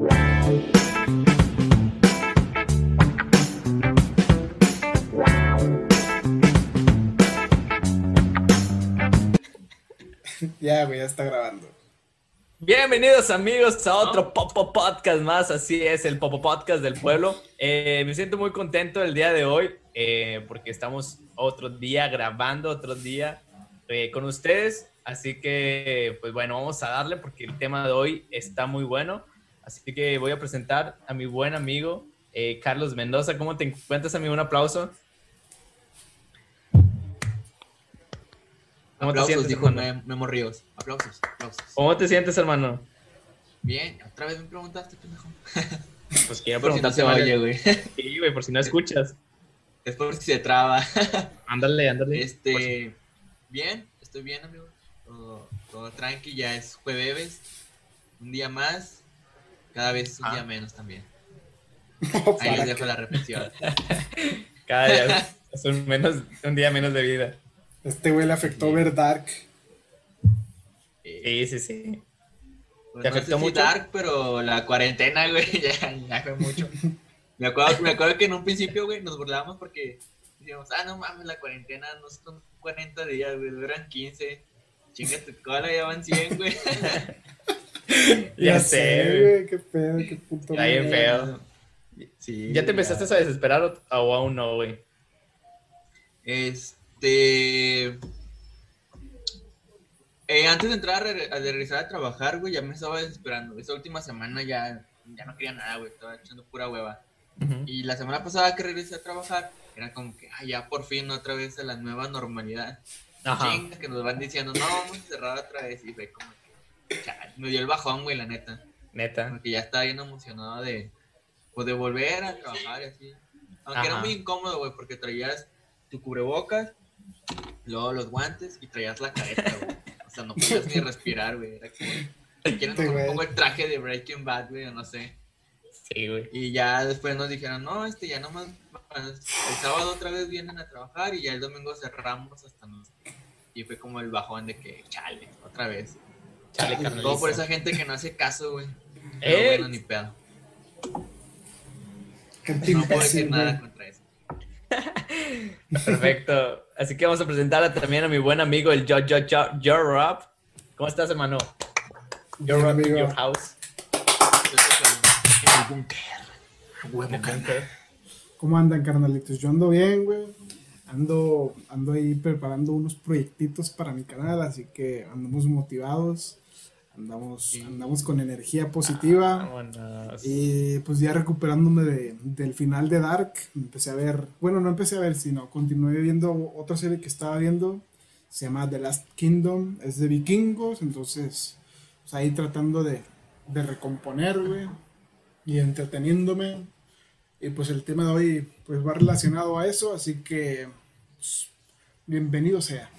Ya, güey, ya está grabando. Bienvenidos amigos a otro Popo Podcast más, así es, el Popo Podcast del pueblo. Eh, me siento muy contento el día de hoy eh, porque estamos otro día grabando, otro día eh, con ustedes. Así que, pues bueno, vamos a darle porque el tema de hoy está muy bueno. Así que voy a presentar a mi buen amigo Carlos Mendoza. ¿Cómo te encuentras, amigo? Un aplauso. ¿Cómo aplausos, te sientes, dijo hermano? Memo Ríos. Aplausos, aplausos. ¿Cómo te sientes, hermano? Bien, otra vez me preguntaste, pendejo. Pues quiero por si no oye, güey. Sí, güey, por si no escuchas. Es por si se traba. Ándale, ándale. Este, bien, estoy bien, amigo. Todo, todo tranqui, ya es jueves. Un día más. Cada vez un ah. día menos también. Ahí les dejo la reflexión. Cada día es un, menos, un día menos de vida. Este güey le afectó ver Dark. Sí, sí, sí. Pues ¿Te afectó mucho? Dark, pero la cuarentena, güey, ya, ya fue mucho. me, acuerdo, me acuerdo que en un principio, güey, nos burlábamos porque decíamos, ah, no mames, la cuarentena no son 40 días, güey, duran 15. Chinga tu cola, ya van 100, güey. ya, ya, sé, güey, qué pedo, qué puto. Está bien feo. Sí, ¿Ya te empezaste a desesperar o, o aún no, güey? Este. Eh, antes de entrar a, regresar a trabajar, güey, ya me estaba desesperando. Esa última semana ya, ya no quería nada, güey. Estaba echando pura hueva. Y la semana pasada que regresé a trabajar, era como que, ay, ya por fin otra vez a la nueva normalidad. Ajá. Chinga, que nos van diciendo, no, vamos a cerrar otra vez. Y fue como me dio el bajón, güey, la neta. Neta. Porque ya estaba bien emocionado de, pues, de volver a trabajar y así. Aunque era muy incómodo, güey, porque traías tu cubrebocas luego los guantes y traías la careta, güey. O sea, no podías ni respirar, güey. Era como. Quieren un poco el traje de Breaking Bad, güey, o no sé. Sí, güey. Y ya después nos dijeron, no, este ya nomás. El sábado otra vez vienen a trabajar y ya el domingo cerramos hasta nos. Y fue como el bajón de que, chale, otra vez. Chale, carnal. Todo por esa gente que no hace caso, güey. Eh. bueno, ni pedo. No puedo decir nada contra eso. Perfecto. Así que vamos a presentar también a mi buen amigo, el Yo, Yo, Yo, Yo Rob. ¿Cómo estás, hermano? Yo Rob in your house. ¿Cómo andan, carnalitos? Yo ando bien, güey. Ando, ando ahí preparando unos proyectitos para mi canal, así que andamos motivados. Andamos, andamos con energía positiva. y pues ya recuperándome de, del final de Dark, empecé a ver, bueno, no empecé a ver, sino continué viendo otra serie que estaba viendo. Se llama The Last Kingdom, es de vikingos, entonces pues ahí tratando de, de recomponer, güey, y entreteniéndome. Y pues el tema de hoy pues va relacionado a eso, así que pues, bienvenido sea.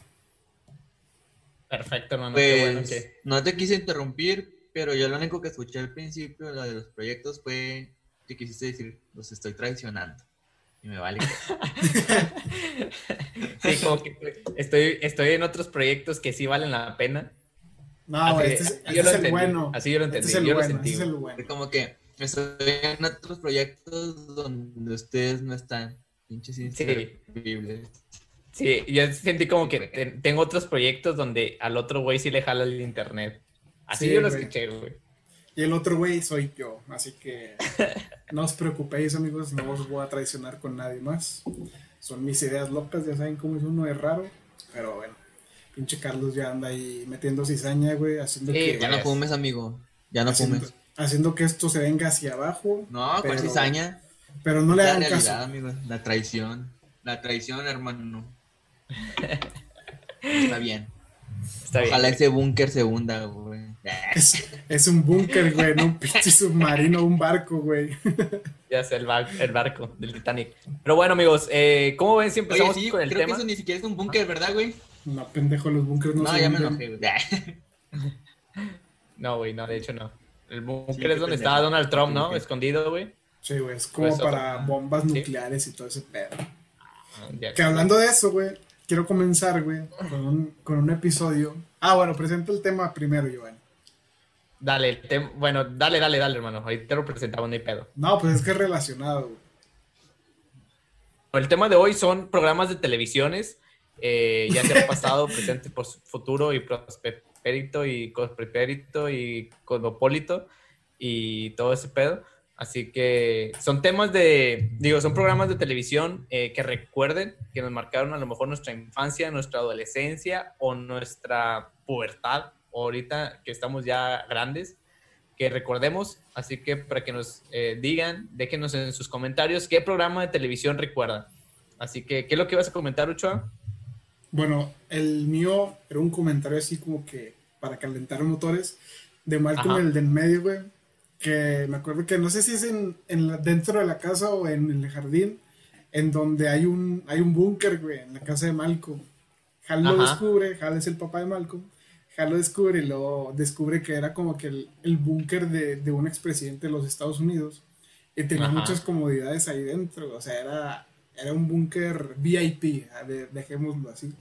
Perfecto, hermano. Pues, no te quise interrumpir, pero yo lo único que escuché al principio de los proyectos fue que quisiste decir, los estoy traicionando. Y me vale. sí, como que estoy, estoy en otros proyectos que sí valen la pena. No, este es, este es el bueno. Así yo lo entendí. Este es el yo bueno, lo sentí. Este es el bueno. Es como que estoy en otros proyectos donde ustedes no están. Pinches inservibles. Sí, yo sentí como que tengo otros proyectos donde al otro güey sí le jala el internet. Así yo lo escuché, güey. Y el otro güey soy yo, así que no os preocupéis, amigos, no os voy a traicionar con nadie más. Son mis ideas locas, ya saben cómo es uno, es raro, pero bueno. Pinche Carlos ya anda ahí metiendo cizaña, güey, haciendo que... Ya no fumes, amigo, ya no haciendo, fumes. Haciendo que esto se venga hacia abajo. No, con cizaña. Pero no le la hagan realidad, caso. Amigo, la traición, la traición, hermano. Está bien. Está bien. Ojalá ese búnker se hunda, güey. Es, es un búnker, güey, no un pinche submarino, un barco, güey. Ya sé, el, bar el, barco del Titanic. Pero bueno, amigos, eh, ¿cómo ven si empezamos Oye, sí, con el creo tema? que eso ni siquiera es un búnker, ¿verdad, güey? No, pendejo, los búnkers no, No, se ya me hunden. enojé, güey. No, güey, no, de hecho no. El búnker Sí, es donde pendejo. estaba Donald Trump, ¿no? Escondido, güey. Sí, güey, es como Pues, para otra- bombas sí. nucleares y todo ese pedo. Ah, ya. Que hablando de eso, güey, quiero comenzar, güey, con un, con un episodio. Ah, bueno, presento el tema primero, Giovanni. Dale, bueno, dale, dale, dale, hermano. Ahorita te lo presentamos, no hay pedo. No, pues es que es relacionado, güey. El tema de hoy son programas de televisiones, eh, ya sea pasado, presente, futuro y prosperito y cosprepérito y cosmopolito y todo ese pedo. Así que son temas de, digo, son programas de televisión eh, que recuerden que nos marcaron a lo mejor nuestra infancia, nuestra adolescencia o nuestra pubertad, ahorita que estamos ya grandes, que recordemos. Así que para que nos eh, digan, déjenos en sus comentarios qué programa de televisión recuerdan. Así que, ¿qué es lo que vas a comentar, Uchoa? Bueno, el mío era un comentario así como que para calentar motores de Malcolm el del medio, güey que me acuerdo que no sé si es en, dentro de la casa o en el jardín, en donde hay un, hay un búnker, güey, en la casa de Malcolm. Hal lo descubre, Hal es el papá de Malcolm. Hal lo descubre y lo descubre que era como que el, búnker de, un expresidente de los Estados Unidos. Y tenía muchas comodidades ahí dentro, o sea, era, era un búnker VIP, dejémoslo así.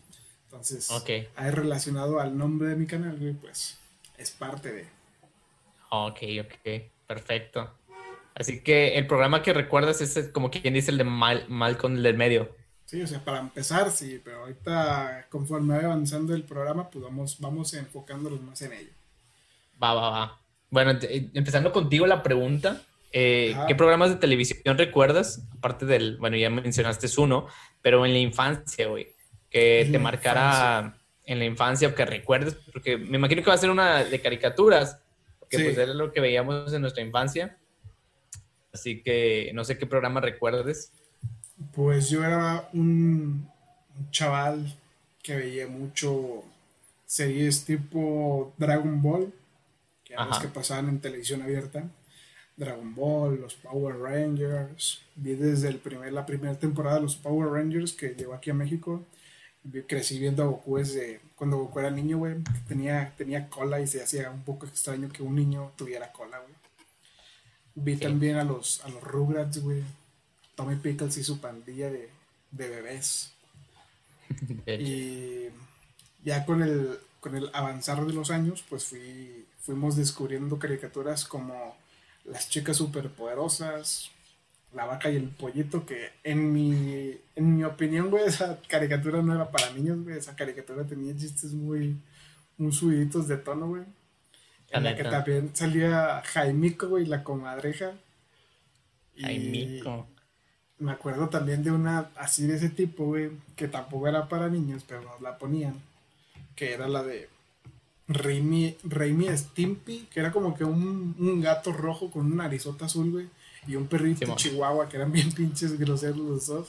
Entonces, okay. hay relacionado al nombre de mi canal, güey, pues es parte de, Ok, ok, perfecto. Así que el programa que recuerdas es como quien dice el de Mal Malcolm el del medio. Sí, o sea, para empezar, sí, pero ahorita conforme va avanzando el programa, pues vamos, vamos enfocándonos más en ello. Va, va, va. Bueno, eh, empezando contigo la pregunta, eh, ¿qué programas de televisión recuerdas? Aparte del, bueno, ya mencionaste uno, pero en la infancia, güey, que te marcara en la infancia o que recuerdes, porque me imagino que va a ser una de caricaturas, que pues era lo que veíamos en nuestra infancia. Así que no sé qué programa recuerdes. Pues yo era un, chaval que veía mucho series tipo Dragon Ball, que eran las que pasaban en televisión abierta. Dragon Ball, los Power Rangers. Vi desde el primer, la primera temporada de los Power Rangers que llegó aquí a México crecí viendo a Goku desde cuando Goku era niño, güey. Tenía, tenía cola y se hacía un poco extraño que un niño tuviera cola, güey. Vi también a los, a los Rugrats, güey. Tommy Pickles y su pandilla de, bebés. y ya con el, con el avanzar de los años, pues fui, fuimos descubriendo caricaturas como Las chicas superpoderosas, la vaca y el pollito, que en mi, en mi opinión, güey, esa caricatura no era para niños, güey, esa caricatura tenía chistes muy, muy subiditos de tono, güey. En la que también salía Jaimico, güey, la comadreja. Jaimico. Me acuerdo también de una así de ese tipo, güey, que tampoco era para niños, pero nos la ponían, que era la de Raimi, Stimpy, que era como que un, un gato rojo con una narizota azul, güey y un perrito chihuahua que eran bien pinches groseros los dos.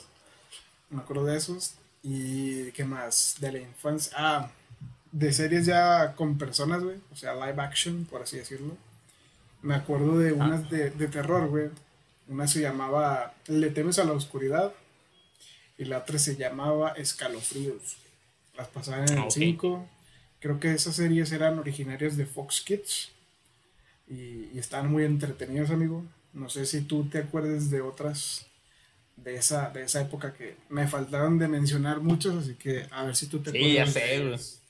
Me acuerdo de esos. Y qué más, de la infancia. Ah, de series ya con personas, güey. O sea, live action, por así decirlo. Me acuerdo de ah. unas de, terror, güey. Una se llamaba Le temes a la oscuridad. Y la otra se llamaba Escalofríos. Las pasaban en el 5. Creo que esas series eran originarias de Fox Kids. Y, y estaban muy entretenidas, amigo. No sé si tú te acuerdes de otras de esa, de esa época que me faltaron de mencionar muchos, así que a ver si tú te acuerdas. Sí, ya sé,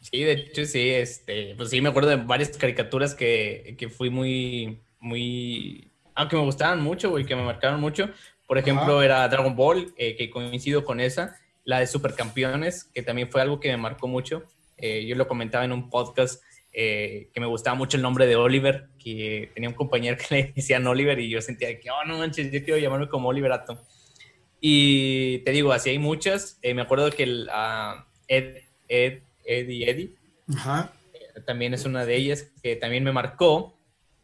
Sí, de hecho sí, este, pues sí me acuerdo de varias caricaturas que, que fui muy, muy, aunque me gustaban mucho, güey, que me marcaron mucho. Por ejemplo, era Dragon Ball, eh, que coincido con esa, la de Supercampeones, que también fue algo que me marcó mucho. Eh, yo lo comentaba en un podcast eh, que me gustaba mucho el nombre de Oliver, que tenía un compañero que le decían Oliver y yo sentía que, oh, no manches, yo quiero llamarme como Oliver Atom. Y te digo, así hay muchas. Eh, me acuerdo que el uh, Ed, Ed, Eddie, Eddie, eh, también es una de ellas que también me marcó.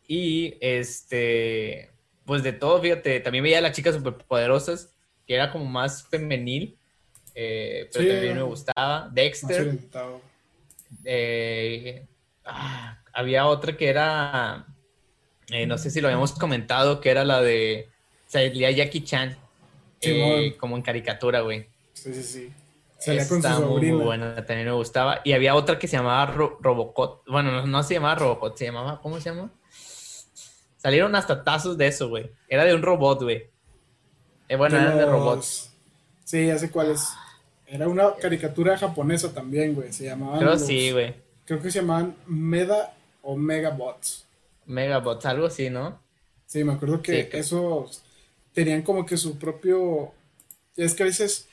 Y este, pues de todo, fíjate, también veía a las chicas superpoderosas, que era como más femenil, pero también me gustaba. Dexter. Ah, había otra que era, eh, no sé si lo habíamos comentado, que era la de, salía Jackie Chan, eh, como en caricatura, güey. Sí, sí, sí. Salía con su muy, muy buena, también me gustaba. Y había otra que se llamaba Robocop. Bueno, no, se llamaba Robocop, se llamaba, ¿cómo se llama? Salieron hasta tazos de eso, güey. Era de un robot, güey. Eh, bueno, era de robots. Sí, ya sé cuál es. Era una caricatura japonesa también, güey. Se llamaba. Creo sí, güey creo que se llamaban Meda, o Megabots. Megabots, algo así, ¿no? Sí, me acuerdo que Sí, que- esos tenían como que su propio. Es que a veces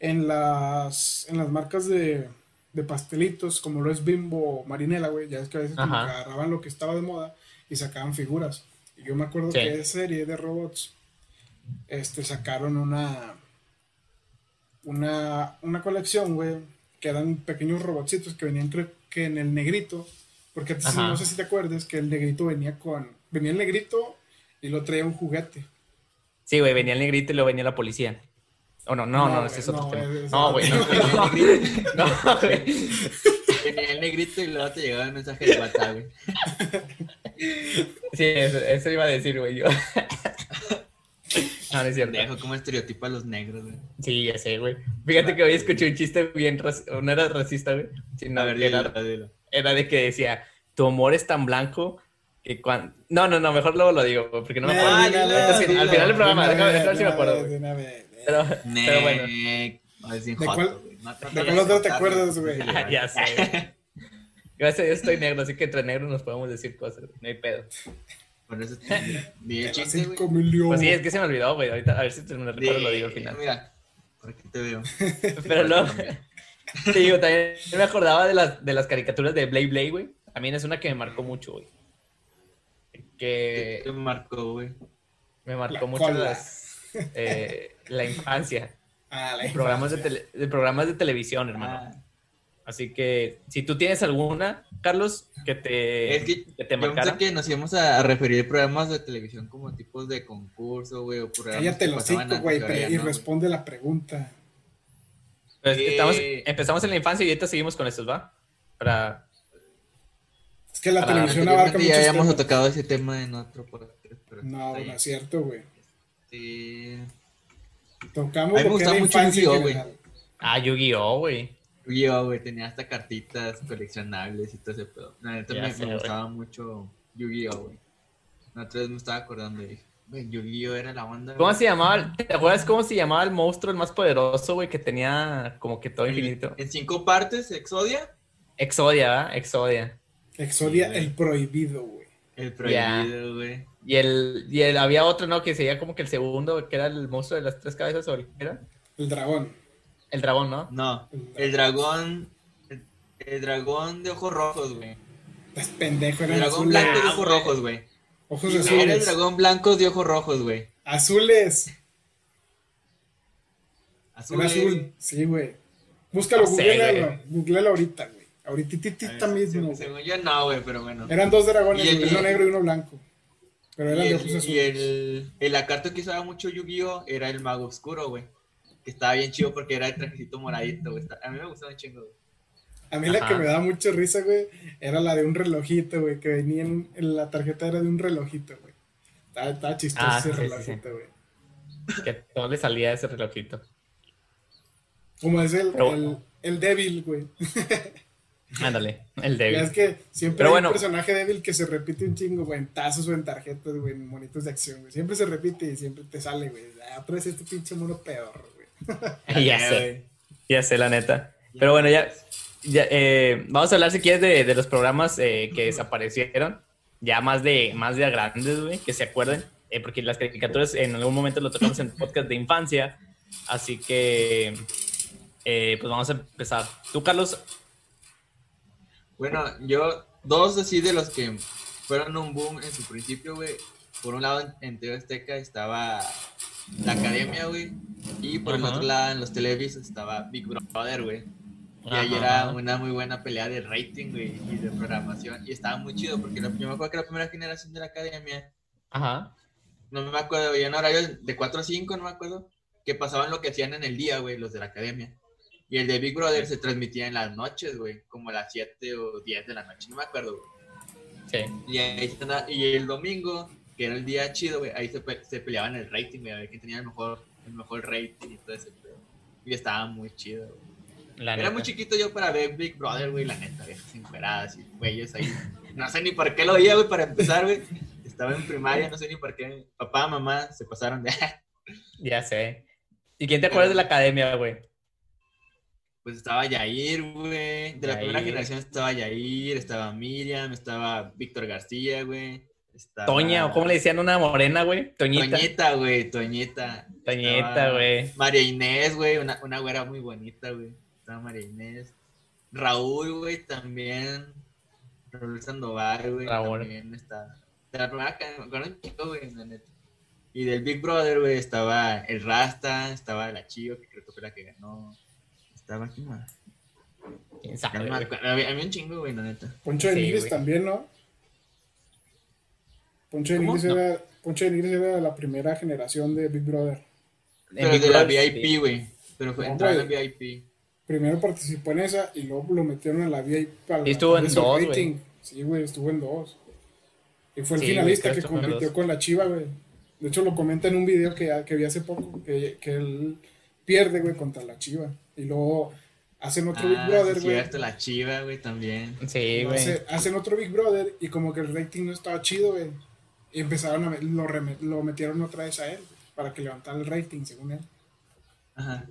en las, en las marcas de, de pastelitos, como lo es Bimbo o Marinela, güey, ya es que a veces como que agarraban lo que estaba de moda y sacaban figuras. Y yo me acuerdo Sí. que esa serie de robots este, sacaron una, una, una colección, güey, que eran pequeños robotcitos que venían, creo que en el negrito, porque antes, no sé si te acuerdas que el negrito venía con, venía el negrito y lo traía un juguete. Sí, güey, venía el negrito y luego venía la policía. O no, no, no, No, ese es otro no, tema. es- No, güey, no, Venía el no, negrito, no, güey. venía el negrito y luego te llegaba el mensaje de WhatsApp, güey. Sí, eso, eso iba a decir, güey, yo. No, no es cierto. Dejo como estereotipo a los negros, güey. Sí, ya sé, güey. Fíjate que hoy escuché un chiste bien, raci- no era racista, güey. sino A ver, era- dilo, dilo. era de que decía, tu humor es tan blanco que cuando... No, no, no, mejor luego lo digo, porque no me acuerdo. Ah, al, fin- dilo. al final del programa, déjame, ver si me acuerdo, vez, vez. Pero, pero bueno, ¿De cuál- de cuál otro te acuerdas, güey? ya sé. Gracias a Dios estoy negro, así que entre negros nos podemos decir cosas, no hay pedo. Por eso el chiste, güey. Pues sí, es que se me olvidó, güey, ahorita a ver si te me recuerdo lo digo al final. Mira, por aquí te veo. Pero luego, te digo, también me acordaba de las, de las caricaturas de Blade Blade, güey. También es una que me marcó mucho, güey. ¿Qué Que te marcó, güey? me marcó La mucho las, eh, la infancia. Ah, la Programas de, infancia. tele- de programas de televisión, hermano. Ah, Así que si tú tienes alguna, Carlos, que te, es que que te yo pensé que nos íbamos a, a referir programas de televisión como tipos de concurso, güey, o programas Cállate los cinco, güey, y no, responde la pregunta. Pues, Eh, estamos- empezamos en la infancia y ahorita seguimos con estos, ¿va? Para... Es que la televisión abarca Anteriormente ya habíamos temas. tocado ese tema en otro podcast. pero No, no es cierto, güey. Sí. Tocamos A mí me gustaba mucho Yu-Gi-Oh, güey. Ah, Yu-Gi-Oh, güey. Yu-Gi-Oh, güey, tenía hasta cartitas coleccionables y todo ese pedo. La neta me, sé, me gustaba mucho Yu-Gi-Oh, güey. La otra vez me estaba acordando y dije, güey, Yu-Gi-Oh era la onda. ¿Cómo güey. se llamaba? ¿Te acuerdas cómo se llamaba el monstruo, el más poderoso, güey, que tenía como que todo infinito? En cinco partes, Exodia, Exodia, ¿verdad? Exodia. Exodia, Sí, el prohibido, güey. el prohibido, güey. Y el, y el, había otro, ¿no? Que sería como que el segundo, que era el monstruo de las tres cabezas, ¿o el qué era? El dragón. El dragón, ¿no? No, el dragón, el, el dragón de ojos rojos, güey. Es pendejo, El eran dragón azules. blanco de Ah, ojos güey. rojos, güey. Ojos Era el azules. dragón blanco de ojos rojos, güey. Azules. Azul. Era azul. Sí, güey. Búscalo, No sé, googlealo. güey. Googlealo ahorita, güey. Ahorita mismo. güey. Según yo no, güey, pero bueno. Eran dos dragones, Y el- uno negro y uno blanco. Pero eran Y de el, ojos y azules. el, el lagarto que usaba mucho Yu-Gi-Oh! era el mago oscuro, güey. Que estaba bien chido porque era el trajecito moradito, güey. A mí me gustaba un chingo, güey. A mí la que me daba mucha risa, güey, era la de un relojito, güey, que venía en, en la tarjeta era de un relojito, güey. Estaba, estaba chistoso Ah, ese sí, sí, relojito, güey. Que todo le salía ese relojito. Como es el, Pero- el, el débil, güey. Ándale, el débil. es que siempre Pero hay bueno. un personaje débil que se repite un chingo, güey, en tazos o en tarjetas, güey, en monitos de acción, güey. Siempre se repite y siempre te sale, güey. Ah, otra vez este pinche mono peor, güey. ya sé, ya sé, la neta. Pero bueno, ya, ya eh, vamos a hablar si quieres de, de los programas eh, que desaparecieron. Ya más de, más de grandes, güey, que se acuerden. eh, porque las caricaturas en algún momento lo tocamos en podcast de infancia. Así que, eh, pues vamos a empezar. Tú, Carlos, Bueno, yo, dos así de los que fueron un boom en su principio, güey. Por un lado, en, en TV Azteca estaba la academia, güey. Y por el Ajá. otro lado, en los televisos estaba Big Brother, güey. Y ahí era una muy buena pelea de rating, güey, y de programación. Y estaba muy chido, porque la- yo me acuerdo que la primera generación de la academia, Ajá. no me acuerdo, veían horarios de 4 a 5, no me acuerdo, que pasaban lo que hacían en el día, güey, los de la academia. Y el de Big Brother se transmitía en las noches, güey, como a las 7 o 10 de la noche, no me acuerdo, güey. Sí. Y, ahí y el domingo, que era el día chido, güey, ahí se, se peleaban el rating, güey, a ver quién tenía el mejor, el mejor rating y todo ese pedo. Y estaba muy chido, güey. La Era neta. muy chiquito yo para ver Big Brother, güey, la neta, viejas encueradas y güeyes ahí. No sé ni por qué lo veía, güey, para empezar, güey. Estaba en primaria, no sé ni por qué. Papá, mamá se pasaron de... Ya sé. ¿Y quién te acuerdas de la academia, güey? pues estaba Yair, güey. De la primera generación estaba Yair, estaba Miriam, estaba Víctor García, güey. Estaba... Toña, o cómo le decían una morena, güey. Toñita. Toñita, güey, Toñita. Toñita, güey. María Inés, güey, una, una güera muy bonita, güey. Estaba María Inés. Raúl, güey, también. Raúl Sandoval, güey, Raúl. también está. De la primera que me acuerdo un chico, güey, la neta. Y del Big Brother, güey, estaba el Rasta, estaba la Chio, que creo que fue la que ganó. Estaba aquí más. ¿Quién sabe. Había, un chingo, güey, la neta. Poncho de Sí, Nigris también, ¿no? Poncho de. Nigris No. era, Poncho de Nigris era la primera generación de Big Brother. En Pero Big de la VIP, sí. güey. Pero fue No, entrar en la. VIP. Primero participó en esa y luego lo metieron en la VIP. para Y estuvo en dos, güey. rating. Sí, güey, estuvo en dos. Y fue el Sí, finalista que compitió con la Chiva, güey. De hecho, lo comenta en un video que, que vi hace poco, que, que él pierde, güey, contra la Chiva. Y luego hacen otro Big Ah, Brother, güey. cierto, la Chiva, güey, también. Sí, güey. Hace- hacen otro Big Brother y como que el rating no estaba chido, güey. Y empezaron a lo, lo metieron otra vez a él, para que levantara el rating, según él. Ajá.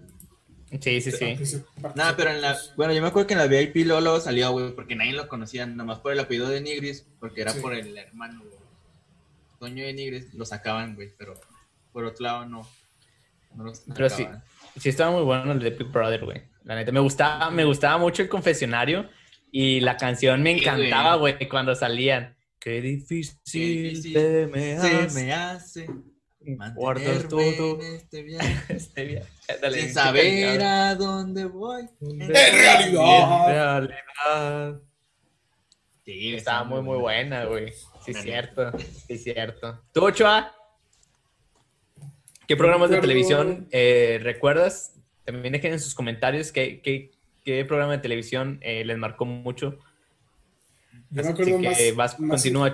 Sí, sí, sí. Nada, pero en la. Bueno, yo me acuerdo que en la VIP luego salió, güey, porque nadie lo conocía, nomás por el apellido de Nigris, porque era Sí. por el hermano, güey. Toño de Nigris lo sacaban, güey, pero por otro lado no. Pero sí. Sí, estaba muy bueno el de Big Brother, güey. La neta, me gustaba, me gustaba mucho el confesionario y la canción me encantaba, güey, cuando salían. Qué difícil, Qué difícil se me Se hace me hace guardar todo en este viaje este día. Dale, sin qué saber a dónde voy. En realidad. realidad. Sí, Estaba muy, muy buena, güey. Sí, La cierto. Sí, cierto. ¿Tú, Ochoa? ¿Qué programas de televisión eh, recuerdas? También dejen en sus comentarios qué, qué, qué programa de televisión eh, les marcó mucho. Yo me Así acuerdo que más, vas, más, continúa,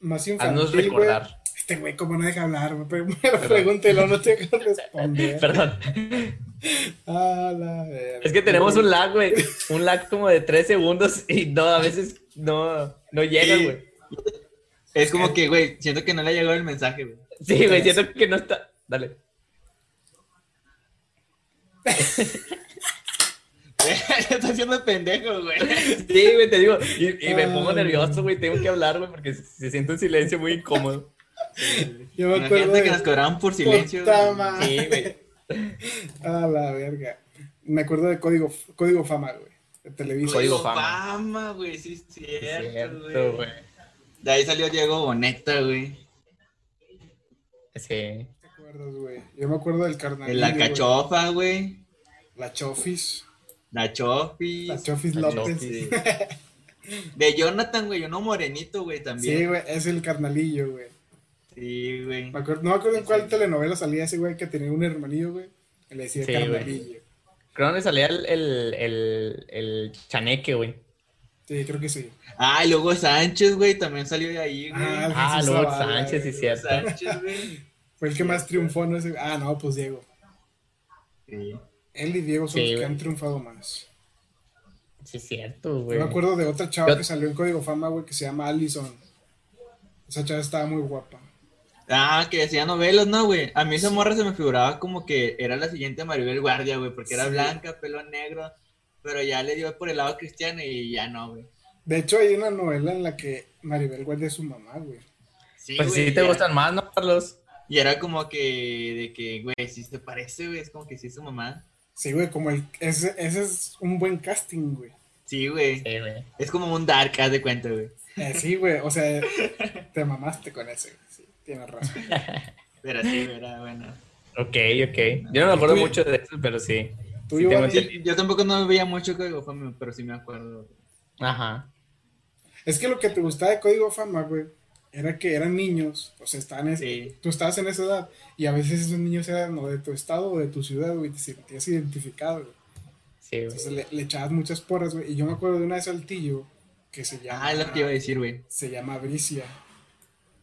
más Haznos infantil, recordar. Este güey, como no deja hablar. Primero pregúntelo, no te deja responder. Perdón. A la verga. Es que tenemos un lag, güey. Un lag como de tres segundos y no, a veces no, no llega, Sí. güey. Es como que, güey, siento que no le ha llegado el mensaje, güey. Sí, güey, siento que no está. Dale. Está haciendo pendejo, güey. Sí, güey, te digo. Y, y me pongo Ay. nervioso, güey. Tengo que hablar, güey, porque se, siente un silencio muy incómodo. Yo me acuerdo Imagínate que de... nos cobraban por silencio. Puta güey. madre. Sí, güey. A la verga. Me acuerdo de Código, Código Fama, güey. De Televisa. Código Fama. Fama, güey, sí, es cierto, güey. De ahí salió Diego Boneta, güey. Sí. ¿Te acuerdas, güey? Yo me acuerdo del carnal. De la cachofa, güey. La Chofis. La Chofis. La Chofis La López. Chofis. De Jonathan, güey, uno morenito, güey, también. Sí, güey, es el carnalillo, güey. Sí, güey. Me acuerdo- no me acuerdo en cuál telenovela salía ese güey que tenía un hermanillo, güey. que le decía Sí, carnalillo. Creo que salía el, el, el, el chaneque, güey. Sí, creo que sí. Ah, y luego Sánchez, güey, también salió de ahí, güey. Ah, Ah, luego Zavala, Sánchez, sí, güey. cierto. Sánchez, güey. Fue el que más triunfó, ¿no? Ese- Ah, no, pues Diego. Sí. Él y Diego son Sí, los que güey. han triunfado más. Sí, cierto, Yo güey. me acuerdo de otra chava Yo- que salió en Código Fama, güey, que se llama Allison. Esa chava estaba muy guapa. Ah, que decía novelas, ¿no, güey? A mí esa morra se me figuraba como que era la siguiente Maribel Guardia, güey, porque era Sí. blanca, pelo negro, pero ya le dio por el lado cristiano y ya no, güey. De hecho, hay una novela en la que Maribel Guardia es su mamá, güey. Sí, Pues güey, sí te gustan más, ¿no, Carlos? Y era como que, de que, güey, si se parece, güey, es como que sí es su mamá. Sí, güey, como el. Ese, ese es un buen casting, güey. Sí, güey. Sí, güey. Es como un dark, haz de cuenta, güey. Eh, sí, güey, o sea, te mamaste con ese, güey. Sí, tienes razón. Pero sí, era bueno. Ok, ok. Yo no me acuerdo Tú- mucho de eso, pero sí. Tú, Sí, Giovanni, tengo Sí, yo tampoco no veía mucho Código Fama, pero sí me acuerdo. Ajá. Es que lo que te gustaba de Código Fama, güey, era que eran niños, o sea, estaban en- Sí. tú estabas en esa edad, y a veces esos niños eran o de tu estado o de tu ciudad, güey, te sentías identificado, güey. Sí, güey. Entonces le, le echabas muchas porras, güey, y yo me acuerdo de una de Saltillo que se llama, Ah, es lo que iba a decir, güey. se llama Bricia,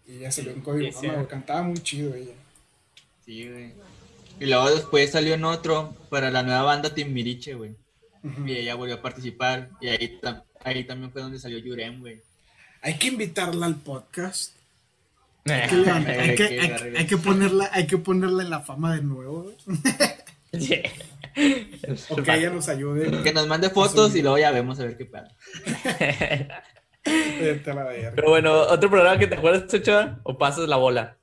y ella salió en Código güey, cantaba muy chido ella. Sí, güey. Y luego después salió en otro para la nueva banda Timbiriche, güey. Y ella volvió a participar. Y ahí, ahí también fue donde salió Yurem, güey. Hay que invitarla al podcast. Hay que, levantar- hay, Hay que, que hay- darle. hay que ponerla, hay que ponerla en la fama de nuevo, güey. sí. o que ella nos ayude. Que nos mande fotos y luego ya vemos a ver qué pasa. Pero bueno, ¿otro programa que te acuerdas, Ochoa? ¿O pasas la bola?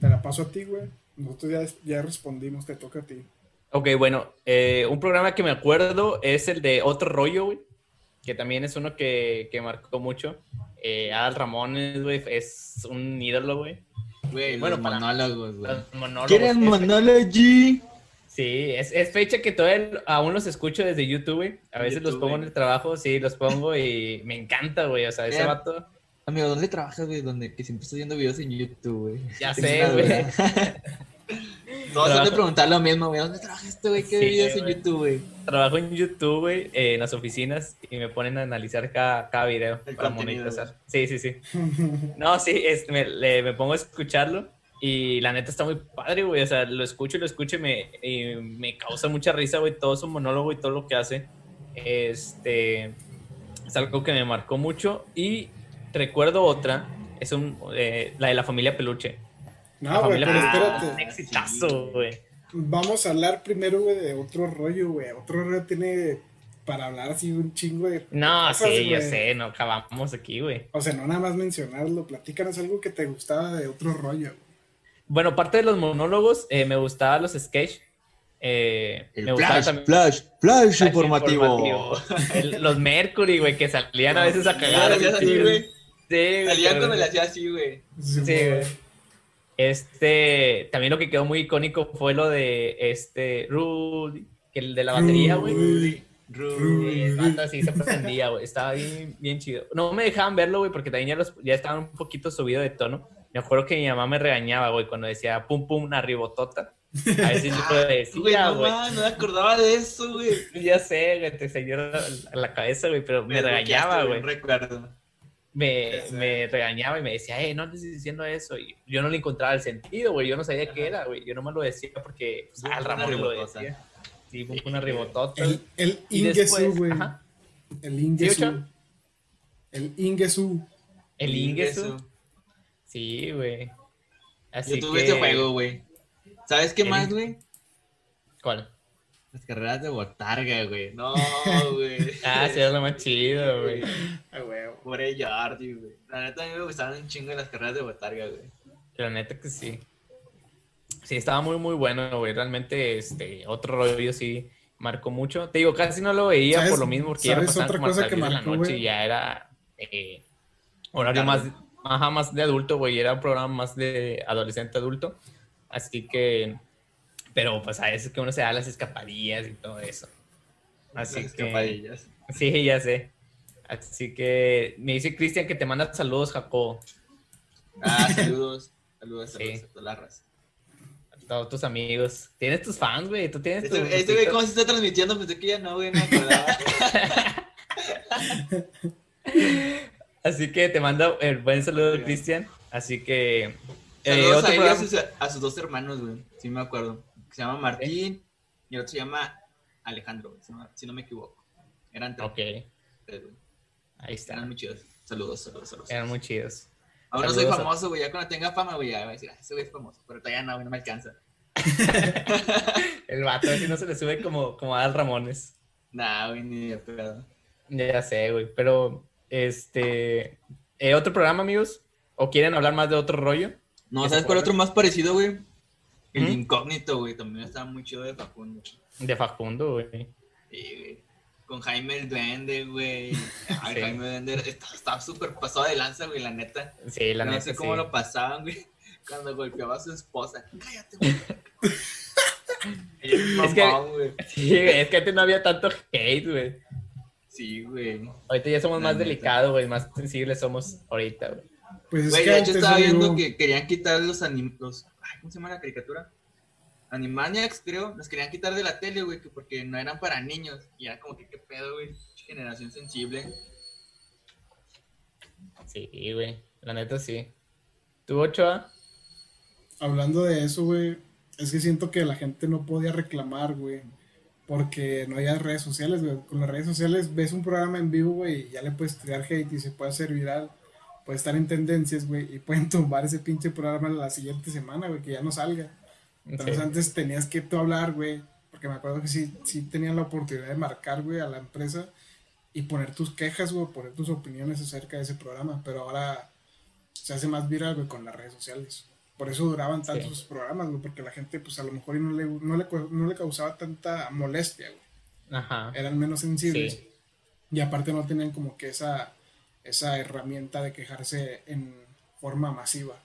Te la paso a ti, güey. Nosotros ya, ya respondimos, te toca a ti. Ok, bueno, eh, un programa que me acuerdo es el de Otro Rollo, güey, que también es uno que, que marcó mucho. Eh, Adal Ramones, güey, es un ídolo, güey. Güey, bueno, los monólogos, güey. ¿Quieren monólogos? Sí, es, es, fecha que todavía aún los escucho desde YouTube, güey. A veces los pongo en el trabajo, sí, los pongo y me encanta, güey. O sea, ese vato. Amigo, ¿dónde trabajas, güey? Donde que siempre estoy viendo videos en YouTube, güey. Ya sé, güey. Todos van a preguntar lo mismo, güey. ¿Dónde trabajas tú, güey? ¿Qué videos en YouTube, güey? Trabajo en YouTube, güey, en las oficinas y me ponen a analizar cada, cada video para monetizar. Sí, sí, sí. No, sí, es, me, me pongo a escucharlo y la neta está muy padre, güey. O sea, lo escucho y lo escucho y me, me causa mucha risa, güey. Todo su monólogo y todo lo que hace. Este. Es algo que me marcó mucho. Y recuerdo otra. Es un, eh, la de la familia Peluche. No, güey, pero espérate. Un exitazo, güey. Vamos a hablar primero, güey, de otro rollo, güey. Otro rollo tiene para hablar así un chingo de. No, sí, yo sé, no acabamos aquí, güey. O sea, no nada más mencionarlo. Platícanos algo que te gustaba de otro rollo, güey. Bueno, aparte de los monólogos, eh, me gustaban los sketch. Eh, me flash, también... flash, flash, informativo. los Mercury, güey, que salían a veces a cagar. así, güey. Sí, Salían cuando le hacía así, güey. Sí, güey. Este, también lo que quedó muy icónico fue lo de este Rudy, que el de la batería, güey. Rudy. Rudy. Así se pretendía, güey. Estaba bien, bien chido. No me dejaban verlo, güey, porque también ya, los, ya estaban un poquito subido de tono. Me acuerdo que mi mamá me regañaba, güey, cuando decía pum pum una ribotota. A veces yo puedo decir, güey. No, no me acordaba de eso, güey. Ya sé, güey, te salió a la cabeza, güey, pero me, regañaba, güey. recuerdo. Me, me, regañaba y me decía, eh, no estés diciendo eso. Y yo no le encontraba el sentido, güey. Yo no sabía qué era, güey. Yo no me lo decía porque pues, al Ramón lo decía. Sí, pum, una ribotota. El, el Ingesu, güey. El Ingesu. El Ingesu. El Ingesu. Sí, güey. Yo tuve este juego, güey. ¿Sabes qué más, güey? ¿Cuál? Las carreras de botarga, güey. No, güey. ah, sí, es lo más chido, güey. Ah, güey. Por el Jordi, güey. La neta, a mí me gustaban un chingo las carreras de botarga, güey. La neta que sí. Sí, estaba muy, muy bueno, güey. Realmente, este, otro rollo sí marcó mucho. Te digo, casi no lo veía por lo mismo, porque ya pasaban otra cosa que marcó, la noche y ya era eh, horario más Ajá, más de adulto, güey. Era un programa más de adolescente adulto. Así que. Pero pues a veces que uno se da las escapadillas y todo eso. Así las escapadillas. Sí, ya sé. Así que me dice Cristian que te manda saludos, Jacobo. Ah, saludos. saludos, saludos a A todos tus amigos. Tienes tus fans, güey. Tú tienes este, este güey, ¿cómo se está transmitiendo? Pensé que ya no, güey, no. Así que te mando el buen saludo, Cristian. Así que. Eh, Saludos a, sus, dos hermanos, güey. Sí, me acuerdo. Se llama Martín y el otro se llama Alejandro, si no me equivoco. Eran tres. Ok. Ahí está. Eran muy chidos. Saludos, saludos, saludos. Eran muy chidos. Ahora no soy famoso, güey. Ya cuando tenga fama, güey, ya voy a decir, ah, ese güey es famoso. Pero todavía no, no me alcanza. el vato, si no se le sube como, como a Al Ramones. Nah, güey, ni de pedo. Ya sé, güey. Pero este. Eh, ¿Otro programa, amigos? ¿O quieren hablar más de otro rollo? No, ¿sabes cuál otro más parecido, güey? El ¿Mm? incógnito, güey. También estaba muy chido de Facundo. De Facundo, güey. Sí, güey. Con Jaime el Duende, güey. Jaime el Duende estaba súper pasado de lanza, güey, la neta. Sí, la neta. No sé cómo lo pasaban, güey. Cuando golpeaba a su esposa. Cállate, güey. es, que, sí, es que antes no había tanto hate, güey. Sí, güey. Ahorita ya somos más delicados, güey, más sensibles somos ahorita, güey. Pues es que de hecho estaba viendo que querían quitar los animos. ¿Cómo se llama la caricatura? Animaniacs, creo. Los querían quitar de la tele, güey, porque no eran para niños. Y era como que, ¿qué pedo, güey? Generación sensible. Sí, güey. La neta sí. ¿Tú, Ochoa? Hablando de eso, güey, es que siento que la gente no podía reclamar, güey porque no hay redes sociales, güey. Con las redes sociales ves un programa en vivo, güey, y ya le puedes tirar hate y se puede hacer viral. Puede estar en tendencias, güey, y pueden tumbar ese pinche programa la siguiente semana, güey, que ya no salga. Entonces antes tenías que tú hablar, güey, Porque me acuerdo que sí, sí tenían la oportunidad de marcar, güey, a la empresa y poner tus quejas, güey, poner tus opiniones acerca de ese programa. Pero ahora se hace más viral, güey, con las redes sociales. Por eso duraban tantos programas, güey, porque la gente, pues a lo mejor no le, no le, no le causaba tanta molestia, güey. Ajá. Eran menos sensibles. Y aparte no tenían como que esa, esa herramienta de quejarse en forma masiva.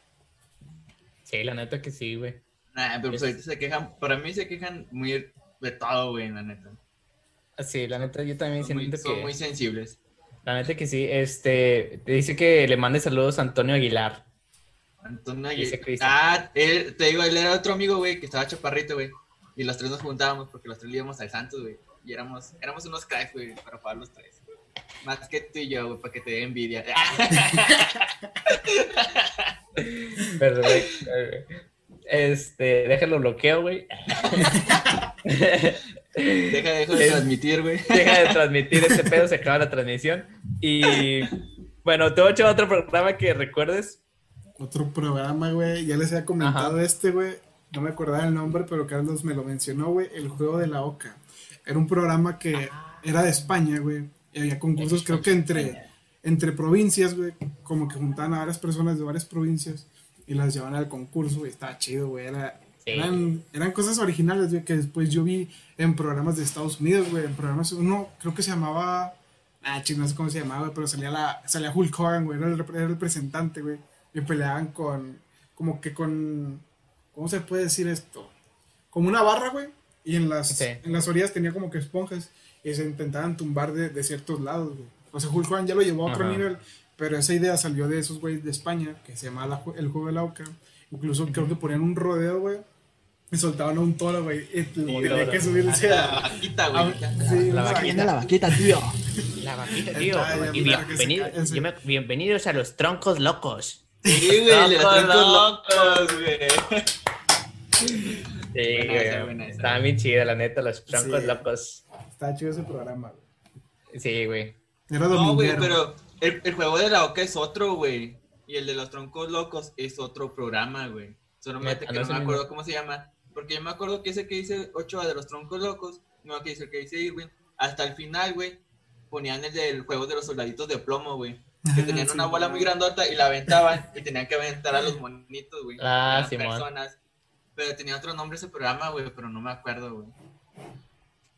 Sí, la neta que sí, güey. Nah, pero pues ahorita se quejan, para mí se quejan muy de todo, güey, la neta. Sí, la neta yo también siento que... Son muy sensibles. La neta que sí, este, te dice que le mande saludos a Antonio Aguilar. Antonio Aguilar. Ah, él, te digo, él era otro amigo, güey, que estaba chaparrito, güey. Y los tres nos juntábamos porque los tres íbamos al Santos, güey. Y éramos, éramos unos cracks, güey, para jugar los tres. Más que tú y yo, güey, para que te dé envidia. Perfecto. Este, déjalo bloqueo, güey. Deja, dejo de transmitir, güey. Deja de transmitir este pedo, se acaba la transmisión. Y bueno, te voy a echar otro programa que recuerdes. Otro programa, güey. Ya les había comentado este, güey. No me acordaba el nombre, pero Carlos me lo mencionó, güey. El juego de la Oca. Era un programa que era de España, güey. Y había concursos, creo que entre, entre provincias, güey. Como que juntaban a varias personas de varias provincias y las llevaban al concurso, güey. Estaba chido, güey. Era, eran, eran cosas originales, güey, que después yo vi en programas de Estados Unidos, güey. En programas, uno creo que se llamaba. Ah, chido, no sé cómo se llamaba, güey, pero salía, la, salía Hulk Hogan, güey. Era el, era el representante, güey. Y peleaban con. Como que con. ¿Cómo se puede decir esto? Como una barra, güey. Y en las, en las orillas tenía como que esponjas. Y se intentaban tumbar de, de ciertos lados, güey. O sea, Hulk Hogan ya lo llevó a otro nivel. Pero esa idea salió de esos güeyes de España, que se llama el juego de la oca. Incluso creo que ponían un rodeo, güey. Y soltaban a un toro, güey. Y tenía que subirse a la vaquita, güey. Sí, la vaquita, la vaquita, tío. La vaquita, tío. y bienvenido, bienvenidos a los troncos locos. Sí, güey, los troncos locos, güey. Sí, güey. Estaba bien chido, la neta, los troncos locos. Está chido ese programa, güey. Sí, güey. Era no, güey, pero el, el, juego de la oca es otro, güey. Y el de los troncos locos es otro programa, güey. Solamente que no me acuerdo cómo se llama. Porque yo me acuerdo que ese que dice Ochoa de los troncos locos, no que dice el que dice Irwin, hasta el final, güey, ponían el del juego de los soldaditos de plomo, güey. Que tenían una bola muy grandota y la aventaban y tenían que aventar a los monitos, güey. Ah, sí, personas. Pero tenía otro nombre ese programa, güey, pero no me acuerdo, güey.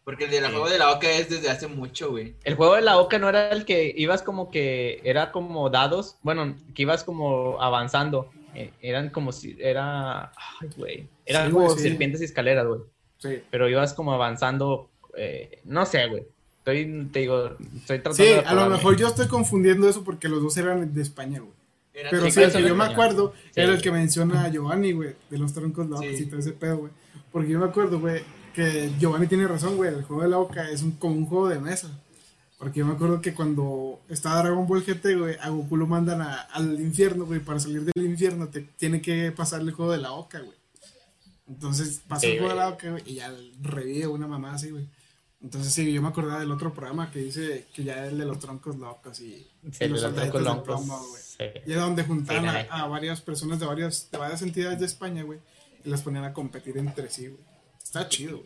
Porque el de la juego de la oca es desde hace mucho, güey. El juego de la oca no era el que ibas como que era como dados, bueno, que ibas como avanzando. Eh, eran como si era ay, güey, eran como serpientes y escaleras, güey. Sí. Pero ibas como avanzando eh, no sé, güey. Estoy te digo, estoy tratando Sí, a lo mejor yo estoy confundiendo eso porque los dos eran de España, güey. Pero sí, el que yo me acuerdo era el que menciona a Giovanni, güey, de los troncos locos y todo ese pedo, güey. Porque yo me acuerdo, güey, que Giovanni tiene razón, güey. El juego de la Oca es un, como un juego de mesa. Porque yo me acuerdo que cuando estaba Dragon Ball GT, güey, a Goku lo mandan al infierno, güey. Para salir del infierno te tiene que pasar el juego de la Oca, güey. Entonces pasa el juego de la Oca, güey, y ya revive una mamá así, güey. Entonces sí, yo me acordaba del otro programa que dice que ya es el de los troncos locos y, los troncos locos, güey. Y era donde juntaban a, a, varias personas de varias, de varias entidades de España, güey, y las ponían a competir entre sí, güey. Está chido,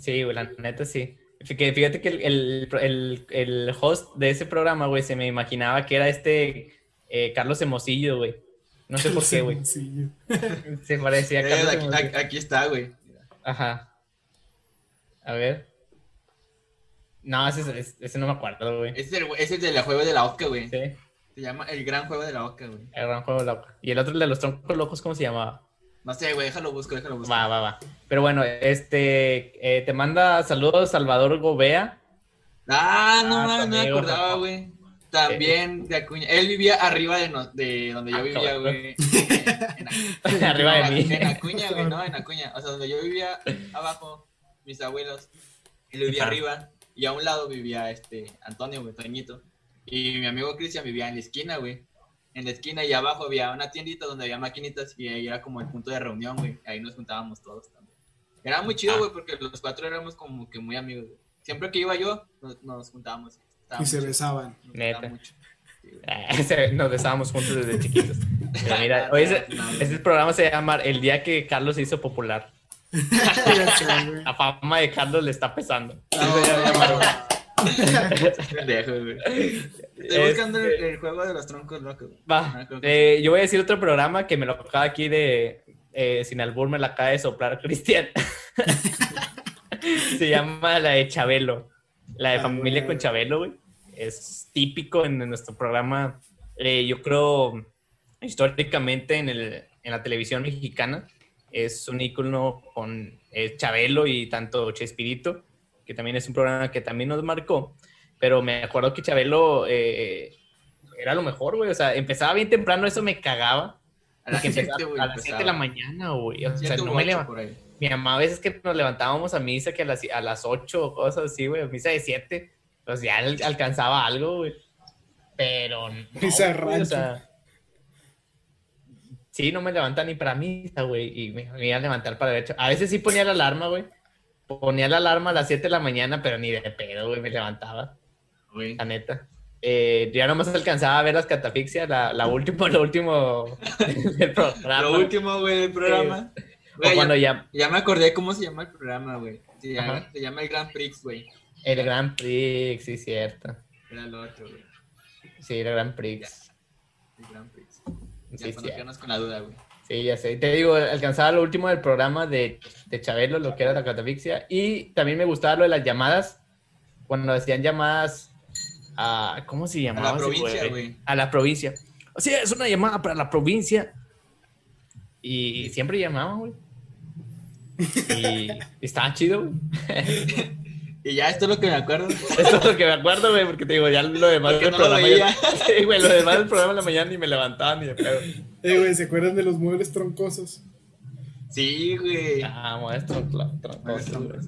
Sí, güey, la neta sí. Fíjate que el, el, el, host de ese programa, güey, se me imaginaba que era este eh, Carlos Emosillo, güey. No sé por qué, güey. se parecía a eh, Carlos aquí, aquí, está, güey. Ajá. A ver. No, ese, ese, no me acuerdo, güey. Ese es el, de juego de la Oca, güey. Sí. Se llama El Gran Juego de la Oca, güey. El Gran Juego de la Oca. ¿Y el otro, el de los troncos locos, cómo se llamaba? No sé, güey, déjalo busco, déjalo busco. Va, va, va. Pero bueno, este, eh, te manda saludos Salvador Gobea. Ah, no, ah, no, no me acordaba, güey. También de Acuña. Él vivía arriba de, no, de donde yo ah, vivía, güey. arriba de mí. En Acuña, güey, no, en Acuña. O sea, donde yo vivía abajo, mis abuelos. Él vivía arriba. Y a un lado vivía este Antonio, güey, Toñito. Y mi amigo Cristian vivía en la esquina, güey en la esquina y abajo había una tiendita donde había maquinitas y ahí era como el punto de reunión, güey. Ahí nos juntábamos todos también. Era muy chido, ah. güey, porque los cuatro éramos como que muy amigos, güey. Siempre que iba yo, nos, juntábamos. Y se besaban. Neta. nos besábamos juntos desde chiquitos. mira, hoy ese, programa se llama El día que Carlos se hizo popular. Sé. La fama de Carlos le está pesando. Estoy Este- buscando el, el juego de los troncos locos. Va, Ah, eh, yo voy a decir otro programa que me lo acaba aquí de eh, Sin Albur, me la acaba de soplar Cristian. Se llama la de Chabelo. La de Ah, Familia con Chabelo, güey. Es típico en, en nuestro programa. eh, yo creo, históricamente en, el, en la televisión mexicana, es un ícono con eh, Chabelo y tanto Chespirito, que también es un programa que también nos marcó. Pero me acuerdo que Chabelo eh, era lo mejor, güey. O sea, empezaba bien temprano, eso me cagaba. A las Porque empezaba 7, güey. a las 7 de la mañana, güey. O sea, no me ocho leva- por ahí. Mi mamá a veces que nos levantábamos a misa que a las, a las 8 o cosas así, güey, misa de 7, pues ya al- alcanzaba algo, güey. Pero no, Misa de o sea, sí, no me levanta ni para misa, güey, y me, me iba a levantar para ver. A veces sí ponía la alarma, güey. Ponía la alarma a las 7 de la mañana, pero ni de pedo, güey, me levantaba, Güey. la neta. Eh, ya nomás alcanzaba a ver las catafixias, la, la última, lo último del programa. Lo último, güey, del programa. Güey, cuando ya, ya, me acordé cómo se llama el programa, güey. Se llama, se llama el Grand Prix, güey. el Grand Prix, sí, cierto. Era el otro, güey. Sí, el Grand Prix. El Grand Prix. Sí, sí, con la duda, güey. sí, ya sé. Te digo, alcanzaba lo último del programa de, de Chabelo, lo que era la catafixia. Y también me gustaba lo de las llamadas, cuando hacían llamadas a... ¿Cómo se A llamaba? la ese provincia, güey. A la provincia. O sea, es una llamada para la provincia. Y siempre llamaban, güey. Y estaba chido, güey. Y ya esto es lo que me acuerdo. Esto es lo que me acuerdo, güey, porque te digo, ya lo demás Porque del no lo programa. veía. ya- Sí, güey, lo demás del programa en la mañana ni me levantaba ni de pedo. Eh, güey, ¿se acuerdan de los muebles troncosos? Sí, güey. Ah, maestro, claro, troncoso, güey.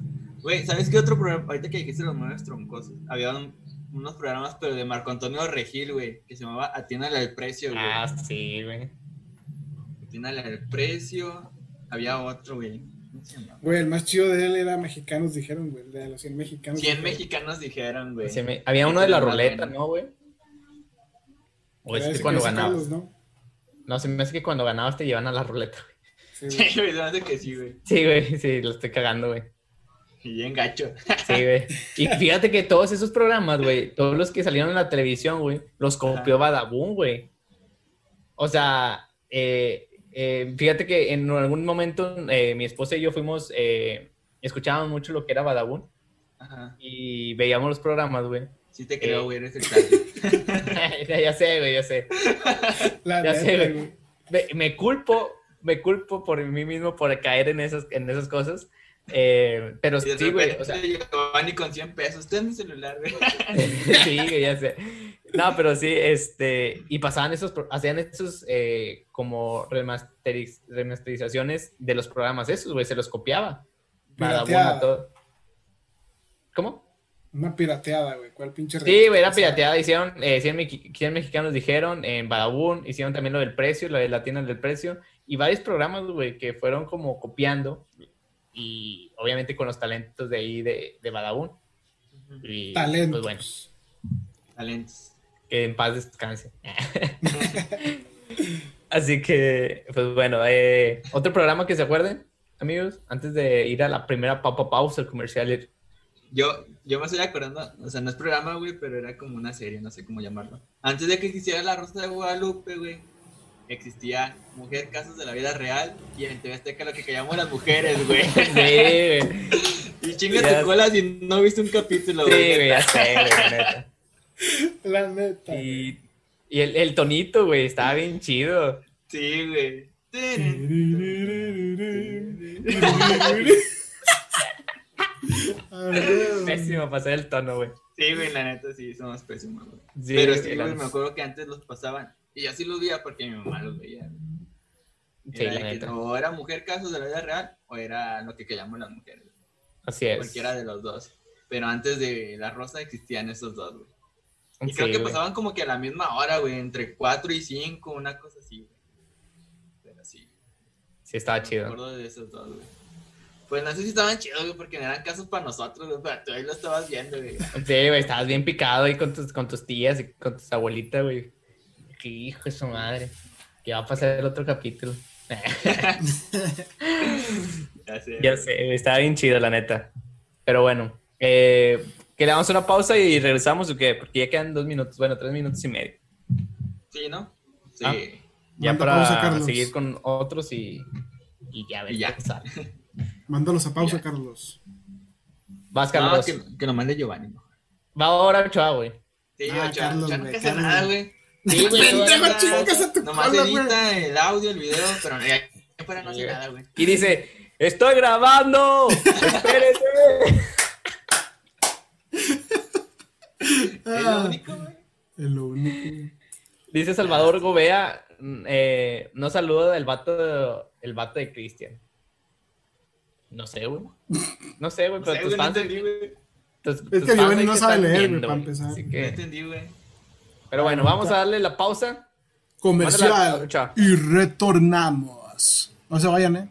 Güey, ¿sabes qué otro programa? Ahorita que dijiste los muebles troncosos. Había un- unos programas, pero de Marco Antonio Regil, güey, que se llamaba Atiéndale al precio, güey. Ah, sí, güey. Atiéndale al precio. Había otro, güey. Güey, el más chido de él era mexicanos, dijeron, güey. De los 100 mexicanos. 100 dijeron. mexicanos dijeron, güey. Me- Había uno de la ruleta. ¿no, güey? O es que cuando ganabas. Carlos, ¿no? No, se me hace que cuando ganabas te llevan a la ruleta, güey. Sí, güey. Se hace que sí, güey. Sí, güey, sí, lo estoy cagando, güey. Y bien gacho. Sí, güey. Y fíjate que todos esos programas, güey, todos los que salieron en la televisión, güey, los copió Badabun, güey. O sea, eh, eh, fíjate que en algún momento eh, mi esposa y yo fuimos, eh, escuchábamos mucho lo que era Badabun Ajá. y veíamos los programas, güey. Sí te creo, Eh. güey, eres el clásico. ya sé, güey, ya sé. La Ya neta, sé, güey. Me, me culpo, me culpo por mí mismo por caer en esas, en esas cosas. Eh, pero Y de sí, güey, o sea, Giovanni con 100 pesos. Ten mi celular, güey. sí, güey, ya sé. No, pero sí, este, y pasaban esos, hacían esos eh, como remasteriz- remasterizaciones de los programas esos, güey, se los copiaba. Pirateada. todo. ¿Cómo? Una pirateada, güey. ¿Cuál pinche Sí, güey, era pirateada. Hicieron, eh, 100, mexi- 100 mexicanos dijeron en Badabun, hicieron también lo del precio, lo de la tienda del precio, y varios programas, güey, que fueron como copiando, y obviamente con los talentos de ahí de, de Badabun. Y, Talentos. Pues bueno, Talentos. Que en paz descanse. Así que, pues bueno, eh, otro programa que se acuerden, amigos, antes de ir a la primera papa pausa comercial. Yo, yo me estoy acordando, o sea, no es programa, güey, pero era como una serie, no sé cómo llamarlo. Antes de que existiera La Rosa de Guadalupe, güey, existía Mujer Casos de la Vida Real y en TV Azteca lo que callamos las mujeres, güey. Sí, güey. Y chinga tu cola si no viste un capítulo, Sí, güey. güey, ya sé, güey, neta. La neta. Y, y el, el tonito, güey, estaba bien chido. Sí, güey. Ah, güey. Pésimo pasar el tono, güey. Sí, güey, la neta sí, somos pésimos, güey. Sí, Pero sí, güey, me acuerdo que antes los pasaban. Y yo sí los veía porque mi mamá los veía. Sí, Era la que neta. o era mujer casos de la vida real o era lo que callamos las mujeres. Así es. Cualquiera de los dos. Pero antes de La Rosa existían esos dos, güey. Y Sí, creo que güey. pasaban como que a la misma hora, güey, entre 4 y 5, una cosa así, güey. Pero sí, Sí, estaba me chido. acuerdo de esos dos, güey. Pues no sé si estaban chidos, güey, porque no eran casos para nosotros, güey, pero tú ahí lo estabas viendo, güey. Sí, güey, estabas bien picado ahí con tus, con tus tías y con tus abuelitas, güey. Qué hijo de su madre. Que va a pasar el otro capítulo. Ya sé. Ya sé, estaba bien chido, la neta. Pero bueno, eh, que le damos una pausa y regresamos o qué? Porque ya quedan dos minutos, bueno, tres minutos y medio. Sí, ¿no? Sí. Ah. Ya Manda para pausa, seguir con otros y, y ya ver Y ya. qué sale. Mándalos a pausa, Ya. Carlos. Vas, No, Carlos. que, que lo mande Giovanni. mejor. Va ahora Ochoa, güey. Sí, Ah, yo, ya, Carlos, hace Carlos. nada, güey. Sí, güey, Pendejo, no, no, chingas a tu Nomás cola, güey. edita el audio, el video, pero ya, ya para no hace nada, güey. Y dice, estoy grabando. Espérese. Es Ah. Lo único, güey. Es lo único. Dice Salvador Gobea, eh, no saluda el vato, el vato de Cristian. No sé, güey. No sé, güey, No pero sé, tus güey, no fans... entendí, güey. tus- Es tus que fans Giovanni no sabe leer, güey, viendo, para empezar. Así No que- entendí, güey. Pero bueno, vamos a darle la pausa. Comercial. Chao. Y retornamos. No se vayan, ¿eh?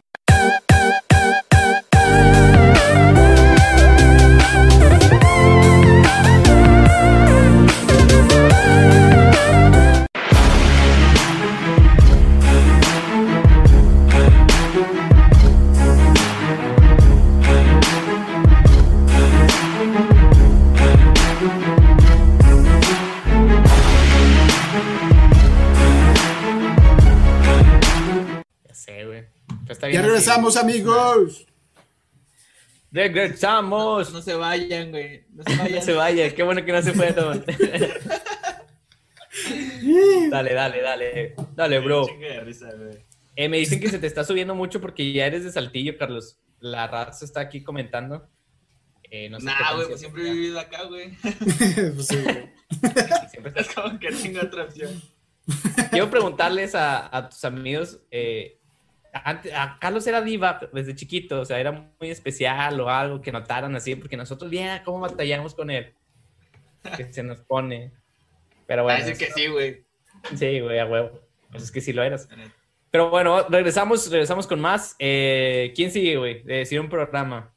Está Ya regresamos, amigos. Regresamos. No se vayan, güey. No se No vayan. se vaya, qué bueno que no se fueron. dale, dale, dale. Dale, bro. Eh, me dicen que se te está subiendo mucho porque ya eres de Saltillo, Carlos. La raza está aquí comentando. Eh, no sé Nah, güey, pues siempre he vivido acá, güey. Pues sí, güey. Siempre estás- Es como que tengo otra opción. Quiero preguntarles a, a tus amigos. eh, antes, a Carlos era diva desde chiquito, o sea, era muy especial o algo que notaran así, porque nosotros, bien, ¿cómo batallamos con él? Que se nos pone. Pero bueno, decir que sí, güey. sí, güey, a huevo. Pues es que sí lo eras. Pero bueno, regresamos, regresamos con más. Eh, ¿Quién sigue, güey? De decir un programa.